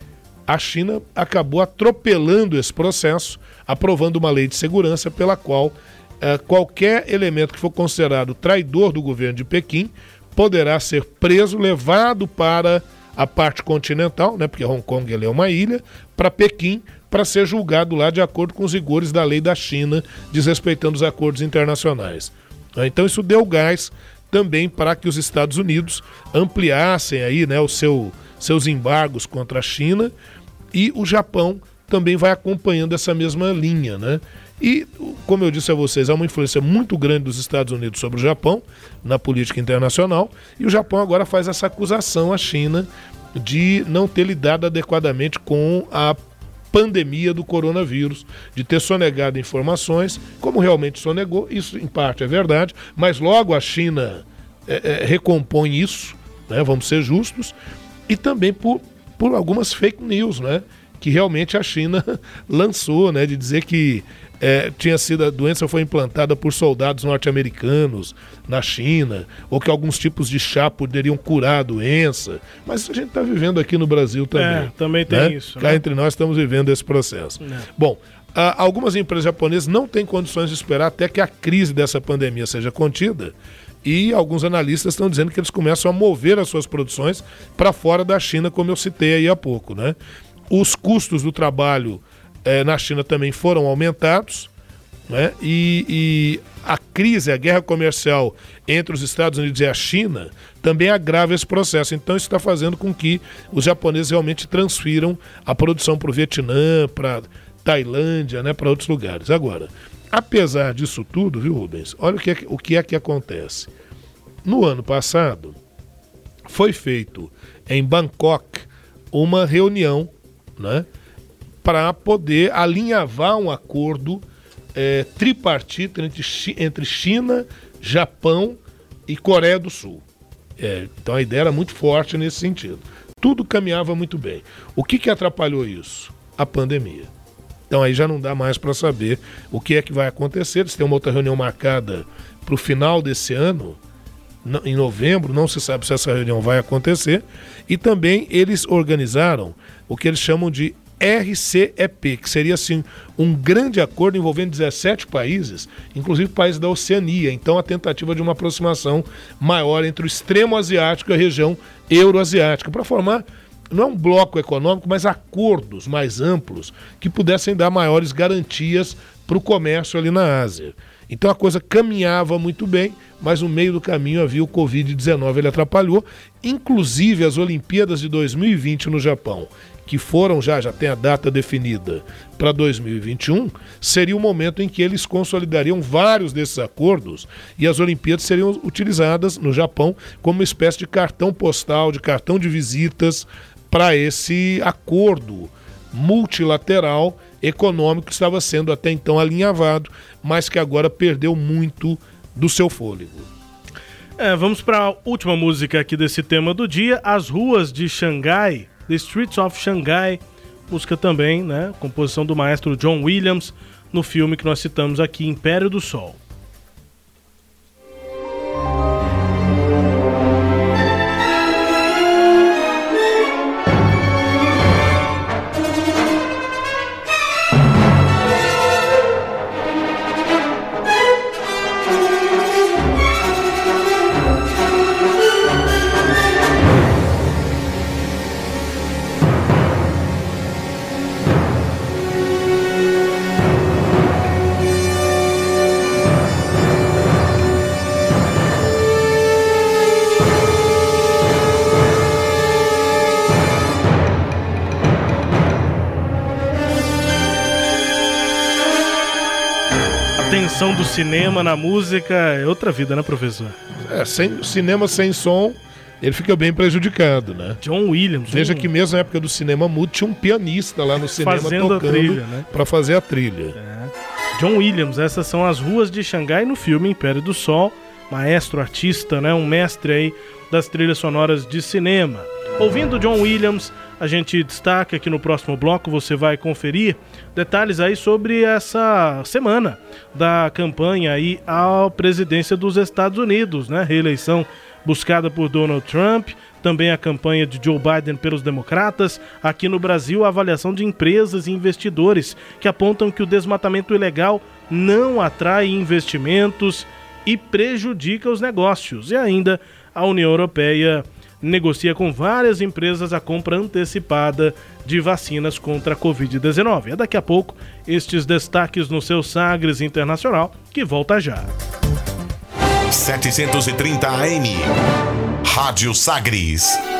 A China acabou atropelando esse processo, aprovando uma lei de segurança pela qual eh, qualquer elemento que for considerado traidor do governo de Pequim poderá ser preso, levado para a parte continental, né, porque Hong Kong é uma ilha, para Pequim, para ser julgado lá de acordo com os rigores da lei da China, desrespeitando os acordos internacionais. Então isso deu gás também para que os Estados Unidos ampliassem aí, né, o seu, seus embargos contra a China e o Japão também vai acompanhando essa mesma linha, né? E, como eu disse a vocês, há uma influência muito grande dos Estados Unidos sobre o Japão na política internacional, e o Japão agora faz essa acusação à China de não ter lidado adequadamente com a pandemia do coronavírus, de ter sonegado informações, como realmente sonegou, isso em parte é verdade, mas logo a China é, é, recompõe isso, né, vamos ser justos, e também por, por algumas fake news, né? que realmente a China lançou, né, de dizer que é, tinha sido a doença foi implantada por soldados norte-americanos na China, ou que alguns tipos de chá poderiam curar a doença. Mas a gente está vivendo aqui no Brasil também. É, também tem né? isso. Cá né? entre nós estamos vivendo esse processo. É. Bom, algumas empresas japonesas não têm condições de esperar até que a crise dessa pandemia seja contida. E alguns analistas estão dizendo que eles começam a mover as suas produções para fora da China, como eu citei aí há pouco. Né? Os custos do trabalho é, na China também foram aumentados. Né? E, e, a crise, a guerra comercial entre os Estados Unidos e a China também agrava esse processo. Então, isso está fazendo com que os japoneses realmente transfiram a produção para o Vietnã, para Tailândia, né, para outros lugares. Agora, apesar disso tudo, viu, Rubens? Olha o que, é, o que é que acontece. No ano passado, foi feito em Bangkok uma reunião né, para poder alinhavar um acordo é, tripartito entre, entre China, Japão e Coreia do Sul. É, então a ideia era muito forte nesse sentido. Tudo caminhava muito bem. O que, que atrapalhou isso? A pandemia. Então aí já não dá mais para saber o que é que vai acontecer. Eles têm uma outra reunião marcada para o final desse ano, em novembro, não se sabe se essa reunião vai acontecer. E também eles organizaram o que eles chamam de RCEP, que seria assim um grande acordo envolvendo 17 países, inclusive países da Oceania. Então, a tentativa de uma aproximação maior entre o extremo asiático e a região euroasiática, para formar não é um bloco econômico, mas acordos mais amplos que pudessem dar maiores garantias para o comércio ali na Ásia. Então a coisa caminhava muito bem, mas no meio do caminho havia o Covid-19, ele atrapalhou. Inclusive as Olimpíadas de 2020 no Japão, que foram já, já tem a data definida para 2021, seria o momento em que eles consolidariam vários desses acordos e as Olimpíadas seriam utilizadas no Japão como uma espécie de cartão postal, de cartão de visitas para esse acordo multilateral econômico que estava sendo até então alinhavado, mas que agora perdeu muito do seu fôlego. É, vamos para a última música aqui desse tema do dia, As Ruas de Xangai, The Streets of Shanghai, música também, né, composição do maestro John Williams, no filme que nós citamos aqui, Império do Sol. Do cinema na música é outra vida, né, professor? É, sem, cinema sem som, ele fica bem prejudicado, né? John Williams. Veja um... que mesmo na época do cinema mudo tinha um pianista lá no cinema Fazendo tocando a trilha, né? para fazer a trilha. É. John Williams, essas são as ruas de Xangai no filme Império do Sol, maestro artista, né, um mestre aí das trilhas sonoras de cinema. Ouvindo John Williams, a gente destaca que no próximo bloco você vai conferir detalhes aí sobre essa semana da campanha aí à presidência dos Estados Unidos, né? Reeleição buscada por Donald Trump, também a campanha de Joe Biden pelos democratas. Aqui no Brasil, a avaliação de empresas e investidores que apontam que o desmatamento ilegal não atrai investimentos e prejudica os negócios. E ainda a União Europeia negocia com várias empresas a compra antecipada de vacinas contra a Covid-19. É daqui a pouco estes destaques no seu Sagres Internacional, que volta já. 730 AM. Rádio Sagres.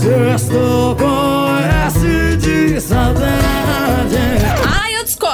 Sexto com S de saudade.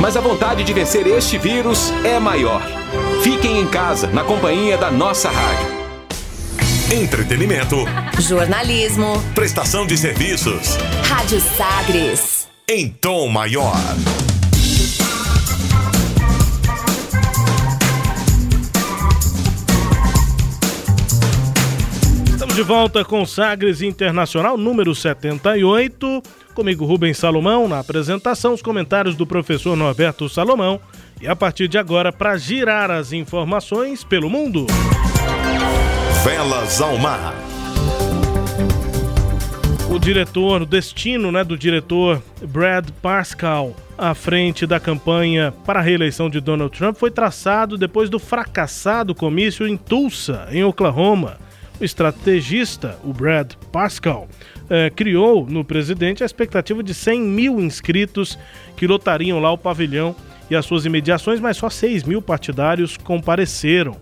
Mas a vontade de vencer este vírus é maior. Fiquem em casa, na companhia da nossa rádio. Entretenimento. Jornalismo. Prestação de serviços. Rádio Sagres. Em tom maior. De volta com Sagres Internacional número 78. Comigo Rubens Salomão na apresentação, os comentários do professor Norberto Salomão. E a partir de agora, para girar as informações pelo mundo. Velas ao mar. O diretor, o destino né, do diretor Brad Pascal à frente da campanha para a reeleição de Donald Trump foi traçado depois do fracassado comício em Tulsa, em Oklahoma. O estrategista, o Brad Pascal, eh, criou no presidente a expectativa de 100 mil inscritos que lotariam lá o pavilhão e as suas imediações, mas só 6 mil partidários compareceram.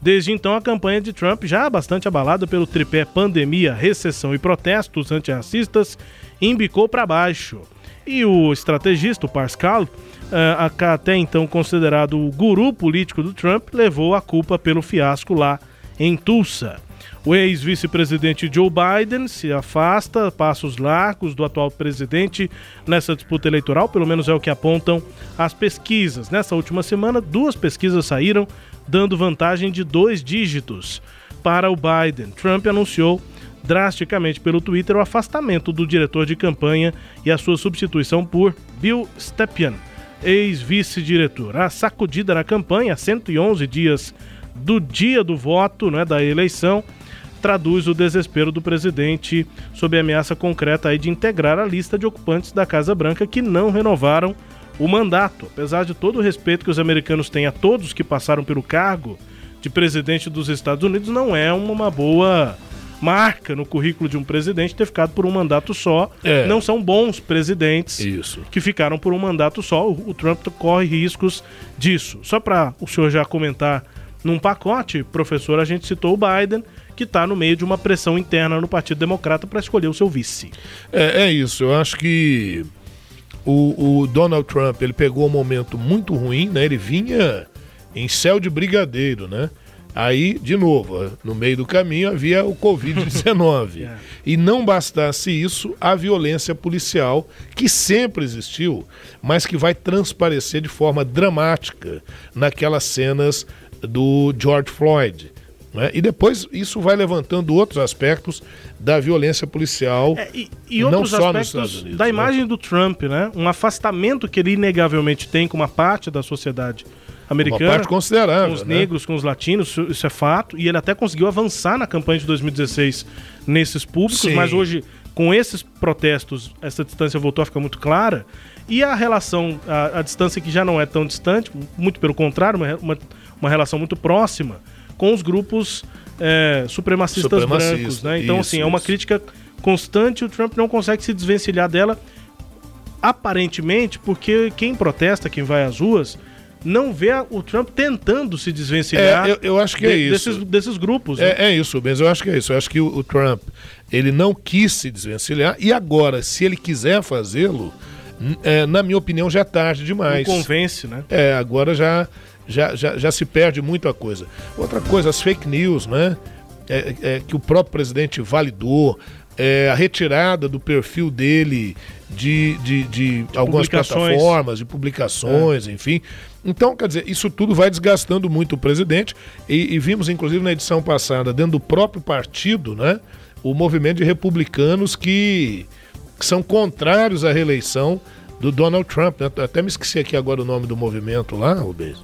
Desde então, a campanha de Trump, já bastante abalada pelo tripé pandemia, recessão e protestos antirracistas, embicou para baixo. E o estrategista, o Pascal, uh, até então considerado o guru político do Trump, levou a culpa pelo fiasco lá em Tulsa. O ex-vice-presidente Joe Biden se afasta, passos largos do atual presidente nessa disputa eleitoral, pelo menos é o que apontam as pesquisas. Nessa última semana, duas pesquisas saíram dando vantagem de dois dígitos para o Biden. Trump anunciou drasticamente pelo Twitter o afastamento do diretor de campanha e a sua substituição por Bill Stepien, ex-vice-diretor. A sacudida na campanha, 111 dias do dia do voto, né, da eleição, traduz o desespero do presidente sob a ameaça concreta aí de integrar a lista de ocupantes da Casa Branca que não renovaram o mandato. Apesar de todo o respeito que os americanos têm a todos que passaram pelo cargo de presidente dos Estados Unidos, não é uma boa marca no currículo de um presidente ter ficado por um mandato só. É. Não são bons presidentes Isso. que ficaram por um mandato só. O, Trump corre riscos disso. Só para o senhor já comentar num pacote, professor, a gente citou o Biden, que está no meio de uma pressão interna no Partido Democrata para escolher o seu vice. É, é isso. Eu acho que o, o, Donald Trump ele pegou um momento muito ruim, né? Ele vinha em céu de brigadeiro, né? Aí, de novo, no meio do caminho havia o Covid-19. é. E não bastasse isso, a violência policial, que sempre existiu, mas que vai transparecer de forma dramática naquelas cenas do George Floyd. Né? E depois isso vai levantando outros aspectos da violência policial, é, e, e não só nos Estados Unidos. Da né? imagem do Trump, né? um afastamento que ele inegavelmente tem com uma parte da sociedade americana. Uma parte considerável. Com os né? negros, com os latinos, isso é fato. E ele até conseguiu avançar na campanha de 2016 nesses públicos, Sim. mas hoje, com esses protestos, essa distância voltou a ficar muito clara. E a relação, a, a distância que já não é tão distante, muito pelo contrário, uma, uma, uma relação muito próxima com os grupos é, supremacistas, supremacistas, brancos. Né? Então, isso, assim, é uma crítica constante o Trump não consegue se desvencilhar dela, aparentemente, porque quem protesta, quem vai às ruas, não vê o Trump tentando se desvencilhar é, eu, eu, acho que é de, isso. Desses, desses grupos. É, né? é, isso, mas eu acho que é isso. Eu acho que o, o, Trump ele não quis se desvencilhar e agora, se ele quiser fazê-lo, é, na minha opinião, já é tarde demais. Não convence, né? É, agora já, já, já, já se perde muita coisa. Outra coisa, as fake news, né? É, é, que o próprio presidente validou, é, a retirada do perfil dele de, de, de, de algumas plataformas, de publicações, é. enfim. Então, quer dizer, isso tudo vai desgastando muito o presidente e, e, vimos, inclusive, na edição passada, dentro do próprio partido, né, o movimento de republicanos que, que são contrários à reeleição do Donald Trump. Né? Até me esqueci aqui agora o nome do movimento lá, Rubens.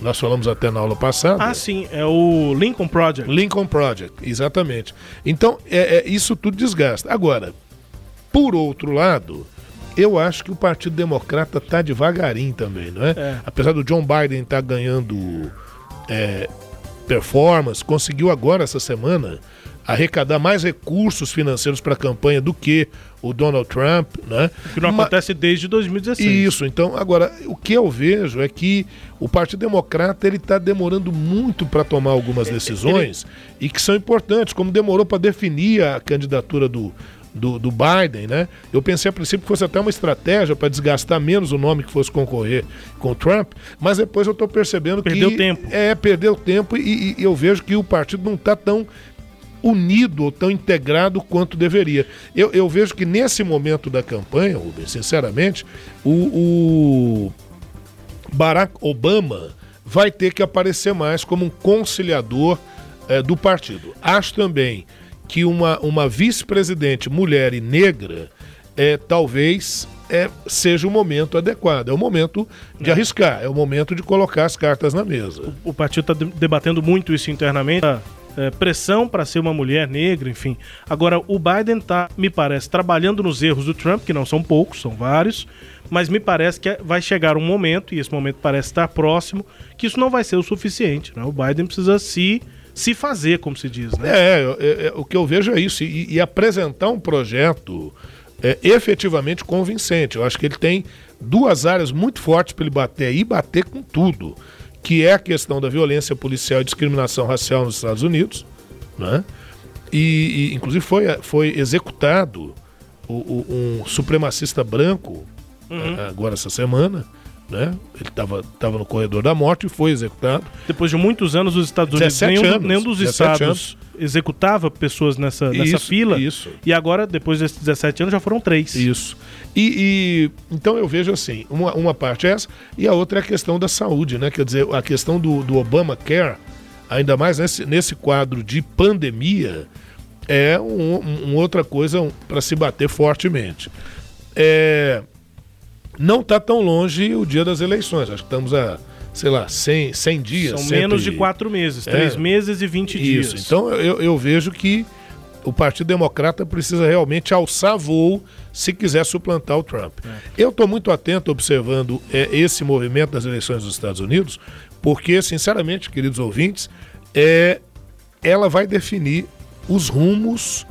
Nós falamos até na aula passada. Ah, sim, é o Lincoln Project. Lincoln Project, exatamente. Então, é, é isso tudo desgasta. Agora, por outro lado, eu acho que o Partido Democrata está devagarinho também, não é? é? Apesar do John Biden estar tá ganhando é, performance, conseguiu agora essa semana arrecadar mais recursos financeiros para a campanha do que o Donald Trump, né? Que não Mas, acontece desde 2016. Isso. Então, agora o que eu vejo é que o Partido Democrata ele está demorando muito para tomar algumas decisões ele... e que são importantes, como demorou para definir a candidatura do do, do Biden, né? Eu pensei a princípio que fosse até uma estratégia para desgastar menos o nome que fosse concorrer com o Trump, mas depois eu estou percebendo perdeu que. Perdeu tempo. É, perdeu tempo e, e eu vejo que o partido não está tão unido ou tão integrado quanto deveria. Eu, eu vejo que nesse momento da campanha, Rubens, sinceramente, o, o Barack Obama vai ter que aparecer mais como um conciliador é, do partido. Acho também que uma, uma vice-presidente mulher e negra é, talvez é, seja o momento adequado. É o momento de é. arriscar, é o momento de colocar as cartas na mesa. O, o partido está debatendo muito isso internamente. É, pressão para ser uma mulher negra, enfim. Agora, o Biden está, me parece, trabalhando nos erros do Trump, que não são poucos, são vários, mas me parece que vai chegar um momento, e esse momento parece estar próximo, que isso não vai ser o suficiente. Né? O Biden precisa se se fazer, como se diz, né? É, é, é o que eu vejo é isso, e, e apresentar um projeto é, efetivamente convincente. Eu acho que ele tem duas áreas muito fortes para ele bater e bater com tudo, que é a questão da violência policial e discriminação racial nos Estados Unidos, né? E, e inclusive foi, foi executado o, o, um supremacista branco Uhum. a- agora essa semana, né? Ele estava tava no corredor da morte e foi executado. Depois de muitos anos, os Estados Unidos, 17 nenhum, anos, nenhum dos 17 estados executava pessoas nessa, nessa Isso, fila. isso. E agora, depois desses 17 anos, já foram três. Isso. E, e- então eu vejo assim, uma, uma parte é essa, e a outra é a questão da saúde, né? Quer dizer, a questão do, do Obamacare, ainda mais nesse, nesse quadro de pandemia, é um, um- um outra coisa para se bater fortemente. É, não está tão longe o dia das eleições. Acho que estamos a, sei lá, 100, 100 dias. São cento menos de e- quatro meses, É. três meses e 20 dias. Isso. Então eu, eu vejo que o Partido Democrata precisa realmente alçar voo se quiser suplantar o Trump. Eu estou muito atento observando é, esse movimento das eleições dos Estados Unidos, porque, sinceramente, queridos ouvintes, é, ela vai definir os rumos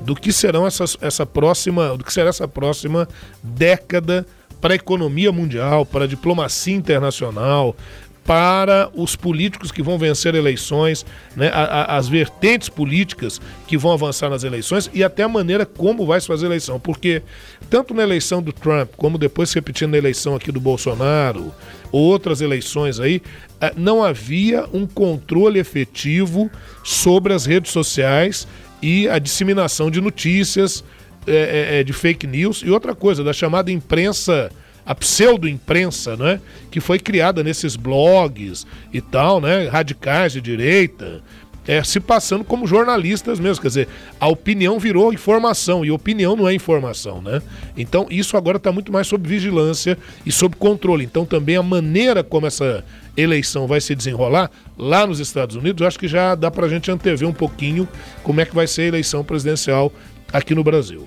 do que serão essas, essa próxima, do que será essa próxima década para a economia mundial, para a diplomacia internacional, para os políticos que vão vencer eleições, né, a- a- as vertentes políticas que vão avançar nas eleições e até a maneira como vai se fazer a eleição. Porque tanto na eleição do Trump, como depois se repetindo na eleição aqui do Bolsonaro, outras eleições aí, eh, não havia um controle efetivo sobre as redes sociais e a disseminação de notícias, é, é, é, de fake news e outra coisa, da chamada imprensa, a pseudo-imprensa, né? Que foi criada nesses blogs e tal, né? Radicais de direita, é, se passando como jornalistas mesmo. Quer dizer, a opinião virou informação e opinião não é informação, né? Então isso agora está muito mais sob vigilância e sob controle. Então também a maneira como essa eleição vai se desenrolar lá nos Estados Unidos, acho que já dá para a gente antever um pouquinho como é que vai ser a eleição presidencial aqui no Brasil.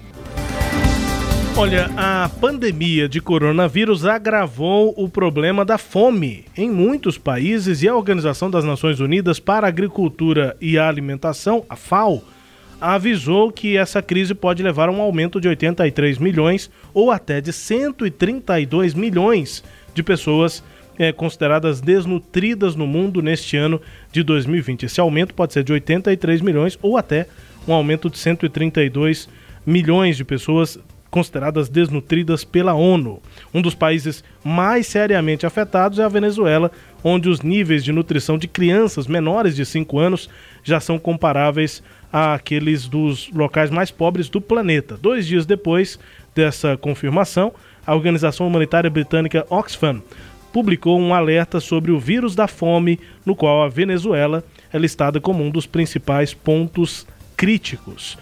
Olha, a pandemia de coronavírus agravou o problema da fome em muitos países e a Organização das Nações Unidas para a Agricultura e a Alimentação, a FAO, avisou que essa crise pode levar a um aumento de 83 milhões ou até de 132 milhões de pessoas eh, consideradas desnutridas no mundo neste ano de 2020. Esse aumento pode ser de 83 milhões ou até um aumento de 132 milhões de pessoas consideradas desnutridas pela ONU. Um dos países mais seriamente afetados é a Venezuela, onde os níveis de nutrição de crianças menores de 5 anos já são comparáveis àqueles dos locais mais pobres do planeta. Dois dias depois dessa confirmação, a organização humanitária britânica Oxfam publicou um alerta sobre o vírus da fome, no qual a Venezuela é listada como um dos principais pontos críticos.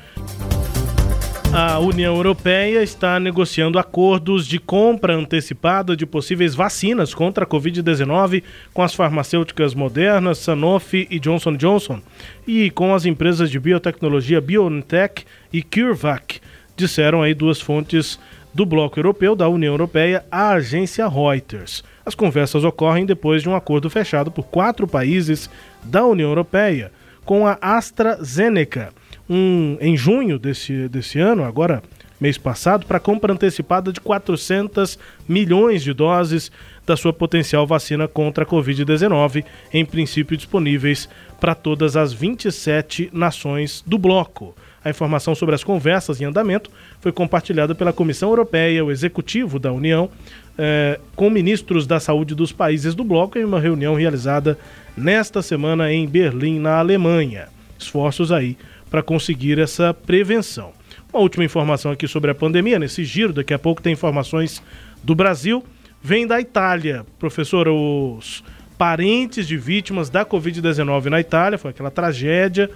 A União Europeia está negociando acordos de compra antecipada de possíveis vacinas contra a Covid-19 com as farmacêuticas Moderna, Sanofi e Johnson Johnson e com as empresas de biotecnologia BioNTech e CureVac, disseram aí duas fontes do Bloco Europeu da União Europeia à agência Reuters. As conversas ocorrem depois de um acordo fechado por quatro países da União Europeia com a AstraZeneca um, em junho desse, desse ano, agora mês passado, para compra antecipada de 400 milhões de doses da sua potencial vacina contra a Covid-19, em princípio disponíveis para todas as 27 nações do bloco. A informação sobre as conversas em andamento foi compartilhada pela Comissão Europeia, o Executivo da União, eh, com ministros da saúde dos países do bloco em uma reunião realizada nesta semana em Berlim, na Alemanha. Esforços aí para conseguir essa prevenção. Uma última informação aqui sobre a pandemia, nesse giro, daqui a pouco tem informações do Brasil, vem da Itália. Professor, os parentes de vítimas da Covid-19 na Itália, foi aquela tragédia,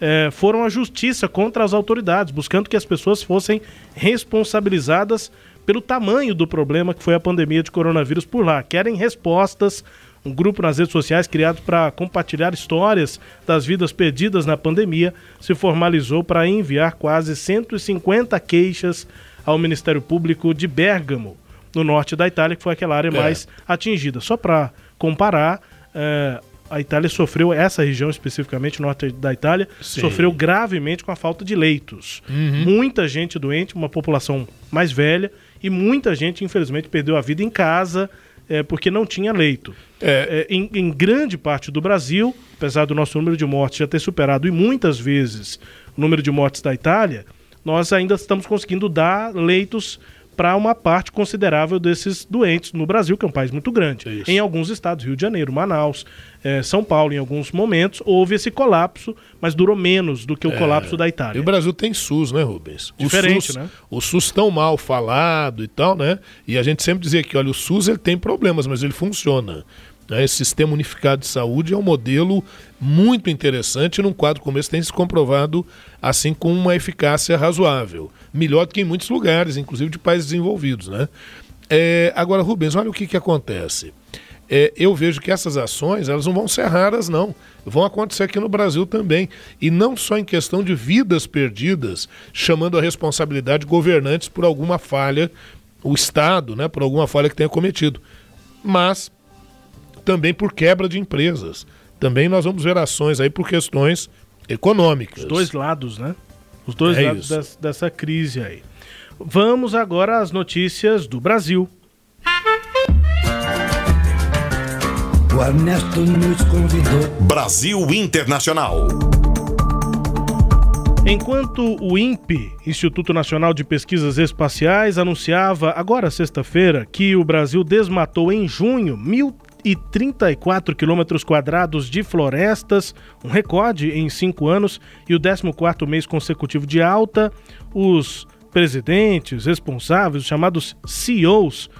eh, foram à justiça contra as autoridades, buscando que as pessoas fossem responsabilizadas pelo tamanho do problema que foi a pandemia de coronavírus por lá. Querem respostas um grupo nas redes sociais criado para compartilhar histórias das vidas perdidas na pandemia, se formalizou para enviar quase 150 queixas ao Ministério Público de Bergamo, no norte da Itália, que foi aquela área É. mais atingida. Só para comparar, eh, a Itália sofreu, essa região especificamente, norte da Itália, Sim. sofreu gravemente com a falta de leitos. Uhum. Muita gente doente, uma população mais velha, e muita gente, infelizmente, perdeu a vida em casa é, porque não tinha leito. É, em, em grande parte do Brasil, apesar do nosso número de mortes já ter superado e muitas vezes o número de mortes da Itália, nós ainda estamos conseguindo dar leitos para uma parte considerável desses doentes no Brasil, que é um país muito grande. Isso. Em alguns estados, Rio de Janeiro, Manaus, eh, São Paulo, em alguns momentos, houve esse colapso, mas durou menos do que o É. colapso da E Itália. o Brasil tem SUS, né, Rubens? Diferente, o SUS, né? O SUS tão mal falado e tal, né? E a gente sempre dizia que, olha, o SUS ele tem problemas, mas ele funciona. Né? Esse sistema unificado de saúde é um modelo muito interessante num quadro como esse tem se comprovado assim com uma eficácia razoável. Melhor do que em muitos lugares, inclusive de países desenvolvidos, né? É, agora, Rubens, olha o que, que acontece. É, eu vejo que essas ações elas não vão ser raras, não. Vão acontecer aqui no Brasil também. E não só em questão de vidas perdidas, chamando a responsabilidade de governantes por alguma falha, o Estado, né, por alguma falha que tenha cometido. Mas também por quebra de empresas. Também nós vamos ver ações aí por questões econômicas. Os dois lados, né? Os dois É lados des- dessa crise aí. Vamos agora às notícias do Brasil. O Ernesto nos convidou. Brasil Internacional. Enquanto o INPE, Instituto Nacional de Pesquisas Espaciais, anunciava agora sexta-feira que o Brasil desmatou em junho 1.034 quilômetros quadrados de florestas, um recorde em cinco anos e o 14º mês consecutivo de alta, os presidentes responsáveis, os chamados CEOs,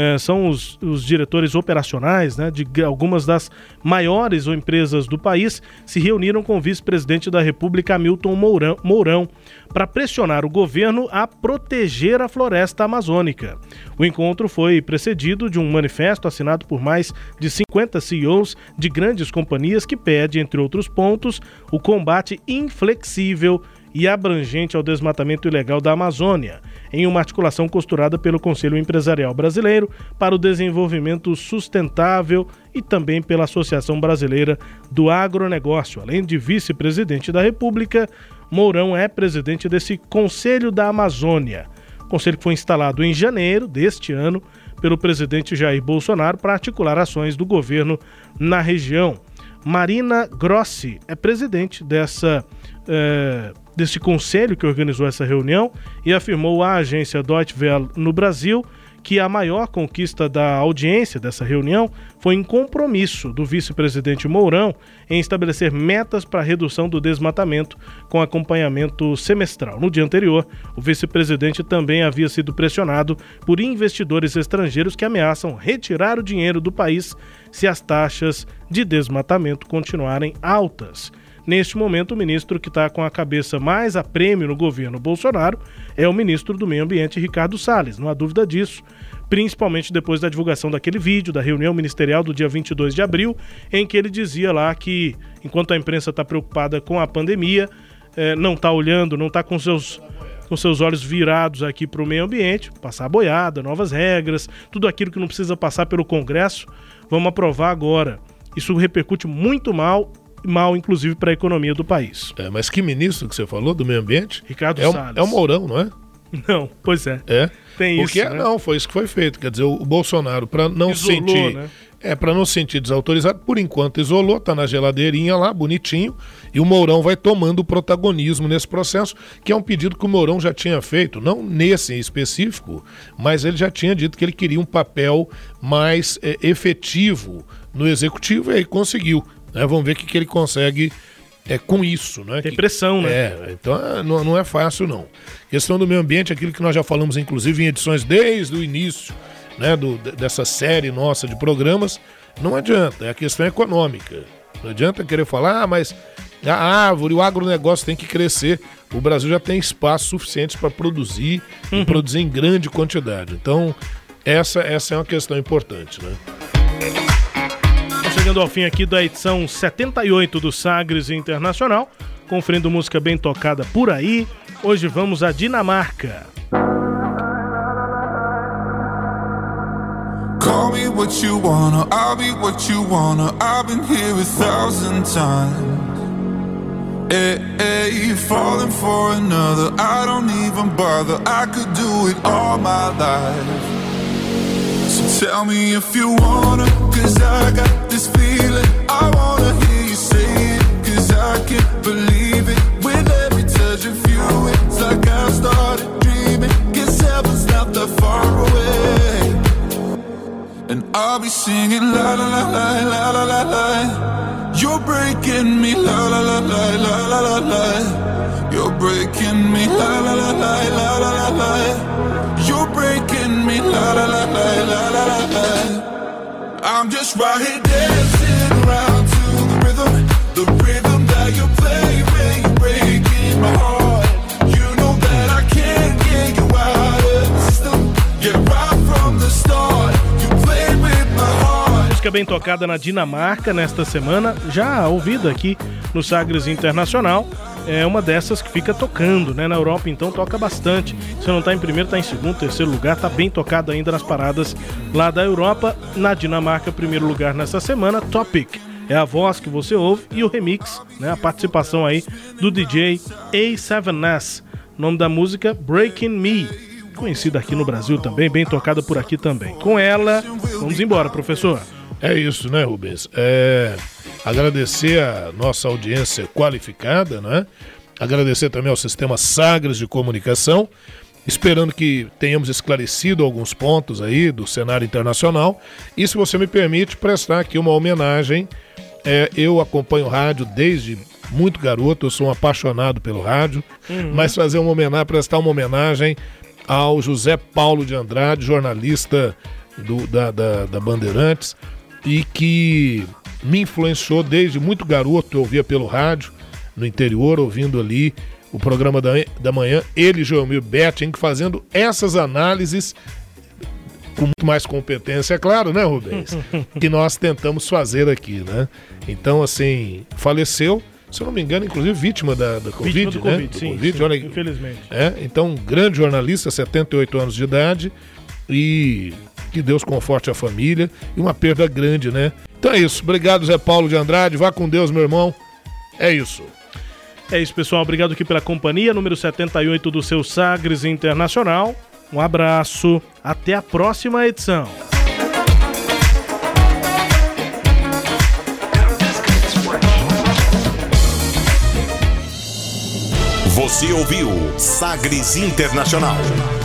eh, são os, os diretores operacionais né, de algumas das maiores empresas do país, se reuniram com o vice-presidente da República, Hamilton Mourão, Mourão para pressionar o governo a proteger a floresta amazônica. O encontro foi precedido de um manifesto assinado por mais de 50 CEOs de grandes companhias que pede, entre outros pontos, o combate inflexível e abrangente ao desmatamento ilegal da Amazônia, em uma articulação costurada pelo Conselho Empresarial Brasileiro para o Desenvolvimento Sustentável e também pela Associação Brasileira do Agronegócio. Além de vice-presidente da República, Mourão é presidente desse Conselho da Amazônia. Conselho que foi instalado em janeiro deste ano pelo presidente Jair Bolsonaro para articular ações do governo na região. Marina Grossi é presidente dessa, eh, desse conselho que organizou essa reunião e afirmou à agência Deutsche Welle no Brasil que a maior conquista da audiência dessa reunião foi em compromisso do vice-presidente Mourão em estabelecer metas para redução do desmatamento com acompanhamento semestral. No dia anterior, o vice-presidente também havia sido pressionado por investidores estrangeiros que ameaçam retirar o dinheiro do país se as taxas de desmatamento continuarem altas. Neste momento, o ministro que está com a cabeça mais a prêmio no governo Bolsonaro é o ministro do Meio Ambiente, Ricardo Salles, não há dúvida disso. Principalmente depois da divulgação daquele vídeo da reunião ministerial do dia 22 de abril, em que ele dizia lá que, enquanto a imprensa está preocupada com a pandemia, eh, não está olhando, não está com seus com seus olhos virados aqui para o meio ambiente, passar a boiada, novas regras, tudo aquilo que não precisa passar pelo Congresso, vamos aprovar agora. Isso repercute muito mal, mal inclusive para a economia do país. É, mas que ministro que você falou do meio ambiente? Ricardo é o, Salles. é o Mourão, não é? Não, pois é. É. Tem Porque isso, né? não, foi isso que foi feito. Quer dizer, o Bolsonaro, para não Isolou, sentir. né? É, para não se sentir desautorizado, por enquanto isolou, tá na geladeirinha lá, bonitinho, e o Mourão vai tomando o protagonismo nesse processo, que é um pedido que o Mourão já tinha feito, não nesse em específico, mas ele já tinha dito que ele queria um papel mais é, efetivo no executivo, e aí conseguiu. Né? Vamos ver o que, que ele consegue é, com isso. Né? Tem pressão, né? É, então é, não, não é fácil, não. Questão do meio ambiente, aquilo que nós já falamos, inclusive, em edições desde o início né, do, de- dessa série nossa de programas, não adianta, é a questão econômica. Não adianta querer falar, ah, mas a árvore, o agronegócio tem que crescer. O Brasil já tem espaço suficiente para produzir e produzir em grande quantidade. Então, essa, essa é uma questão importante, né? Chegando ao fim aqui da edição 78 do Sagres Internacional, conferindo música bem tocada por aí. Hoje vamos à Dinamarca. Call me what you wanna, I'll be what you wanna. I've been here a thousand times. Hey, hey, falling for another, I don't even bother. I could do it all my life. So tell me if you wanna, la la la la I'm just right here dancing around to the rhythm, the rhythm that you play when my heart. You know that I can't get you out of the you played with my heart. Música bem tocada na Dinamarca nesta semana, já ouvida aqui no Sagres Internacional. É uma dessas que fica tocando, né? Na Europa, então, toca bastante. Se não tá em primeiro, tá em segundo, terceiro lugar, tá bem tocado ainda nas paradas lá da Europa. Na Dinamarca, primeiro lugar nessa semana, Topic. É a voz que você ouve e o remix, né? A participação aí do DJ A7S. O nome da música Breaking Me. Conhecida aqui no Brasil também, bem tocada por aqui também. Com ela, vamos embora, professor. É isso, né, Rubens? É, agradecer a nossa audiência qualificada, né? Agradecer também ao Sistema Sagres de Comunicação, esperando que tenhamos esclarecido alguns pontos aí do cenário internacional. E se você me permite, prestar aqui uma homenagem. É, eu acompanho rádio desde muito garoto, eu sou um apaixonado pelo rádio, Uhum. mas fazer uma homenagem, prestar uma homenagem ao José Paulo de Andrade, jornalista do- da, da, da Bandeirantes, e que me influenciou desde muito garoto, eu ouvia pelo rádio, no interior, ouvindo ali o programa da, da manhã, ele e Joelmir Betting fazendo essas análises com muito mais competência, é claro, né, Rubens? que nós tentamos fazer aqui, né? Então, assim, faleceu, se eu não me engano, inclusive vítima da, da Covid, Vítima do né? Covid, sim, Covid, sim, olha infelizmente. É, então, um grande jornalista, 78 anos de idade, e que Deus conforte a família, e uma perda grande, né? Então é isso, obrigado Zé Paulo de Andrade, vá com Deus, meu irmão. É isso. É isso, pessoal. Obrigado aqui pela companhia. Número 78 do seu Sagres Internacional. Um abraço. Até a próxima edição. Você ouviu Sagres Internacional.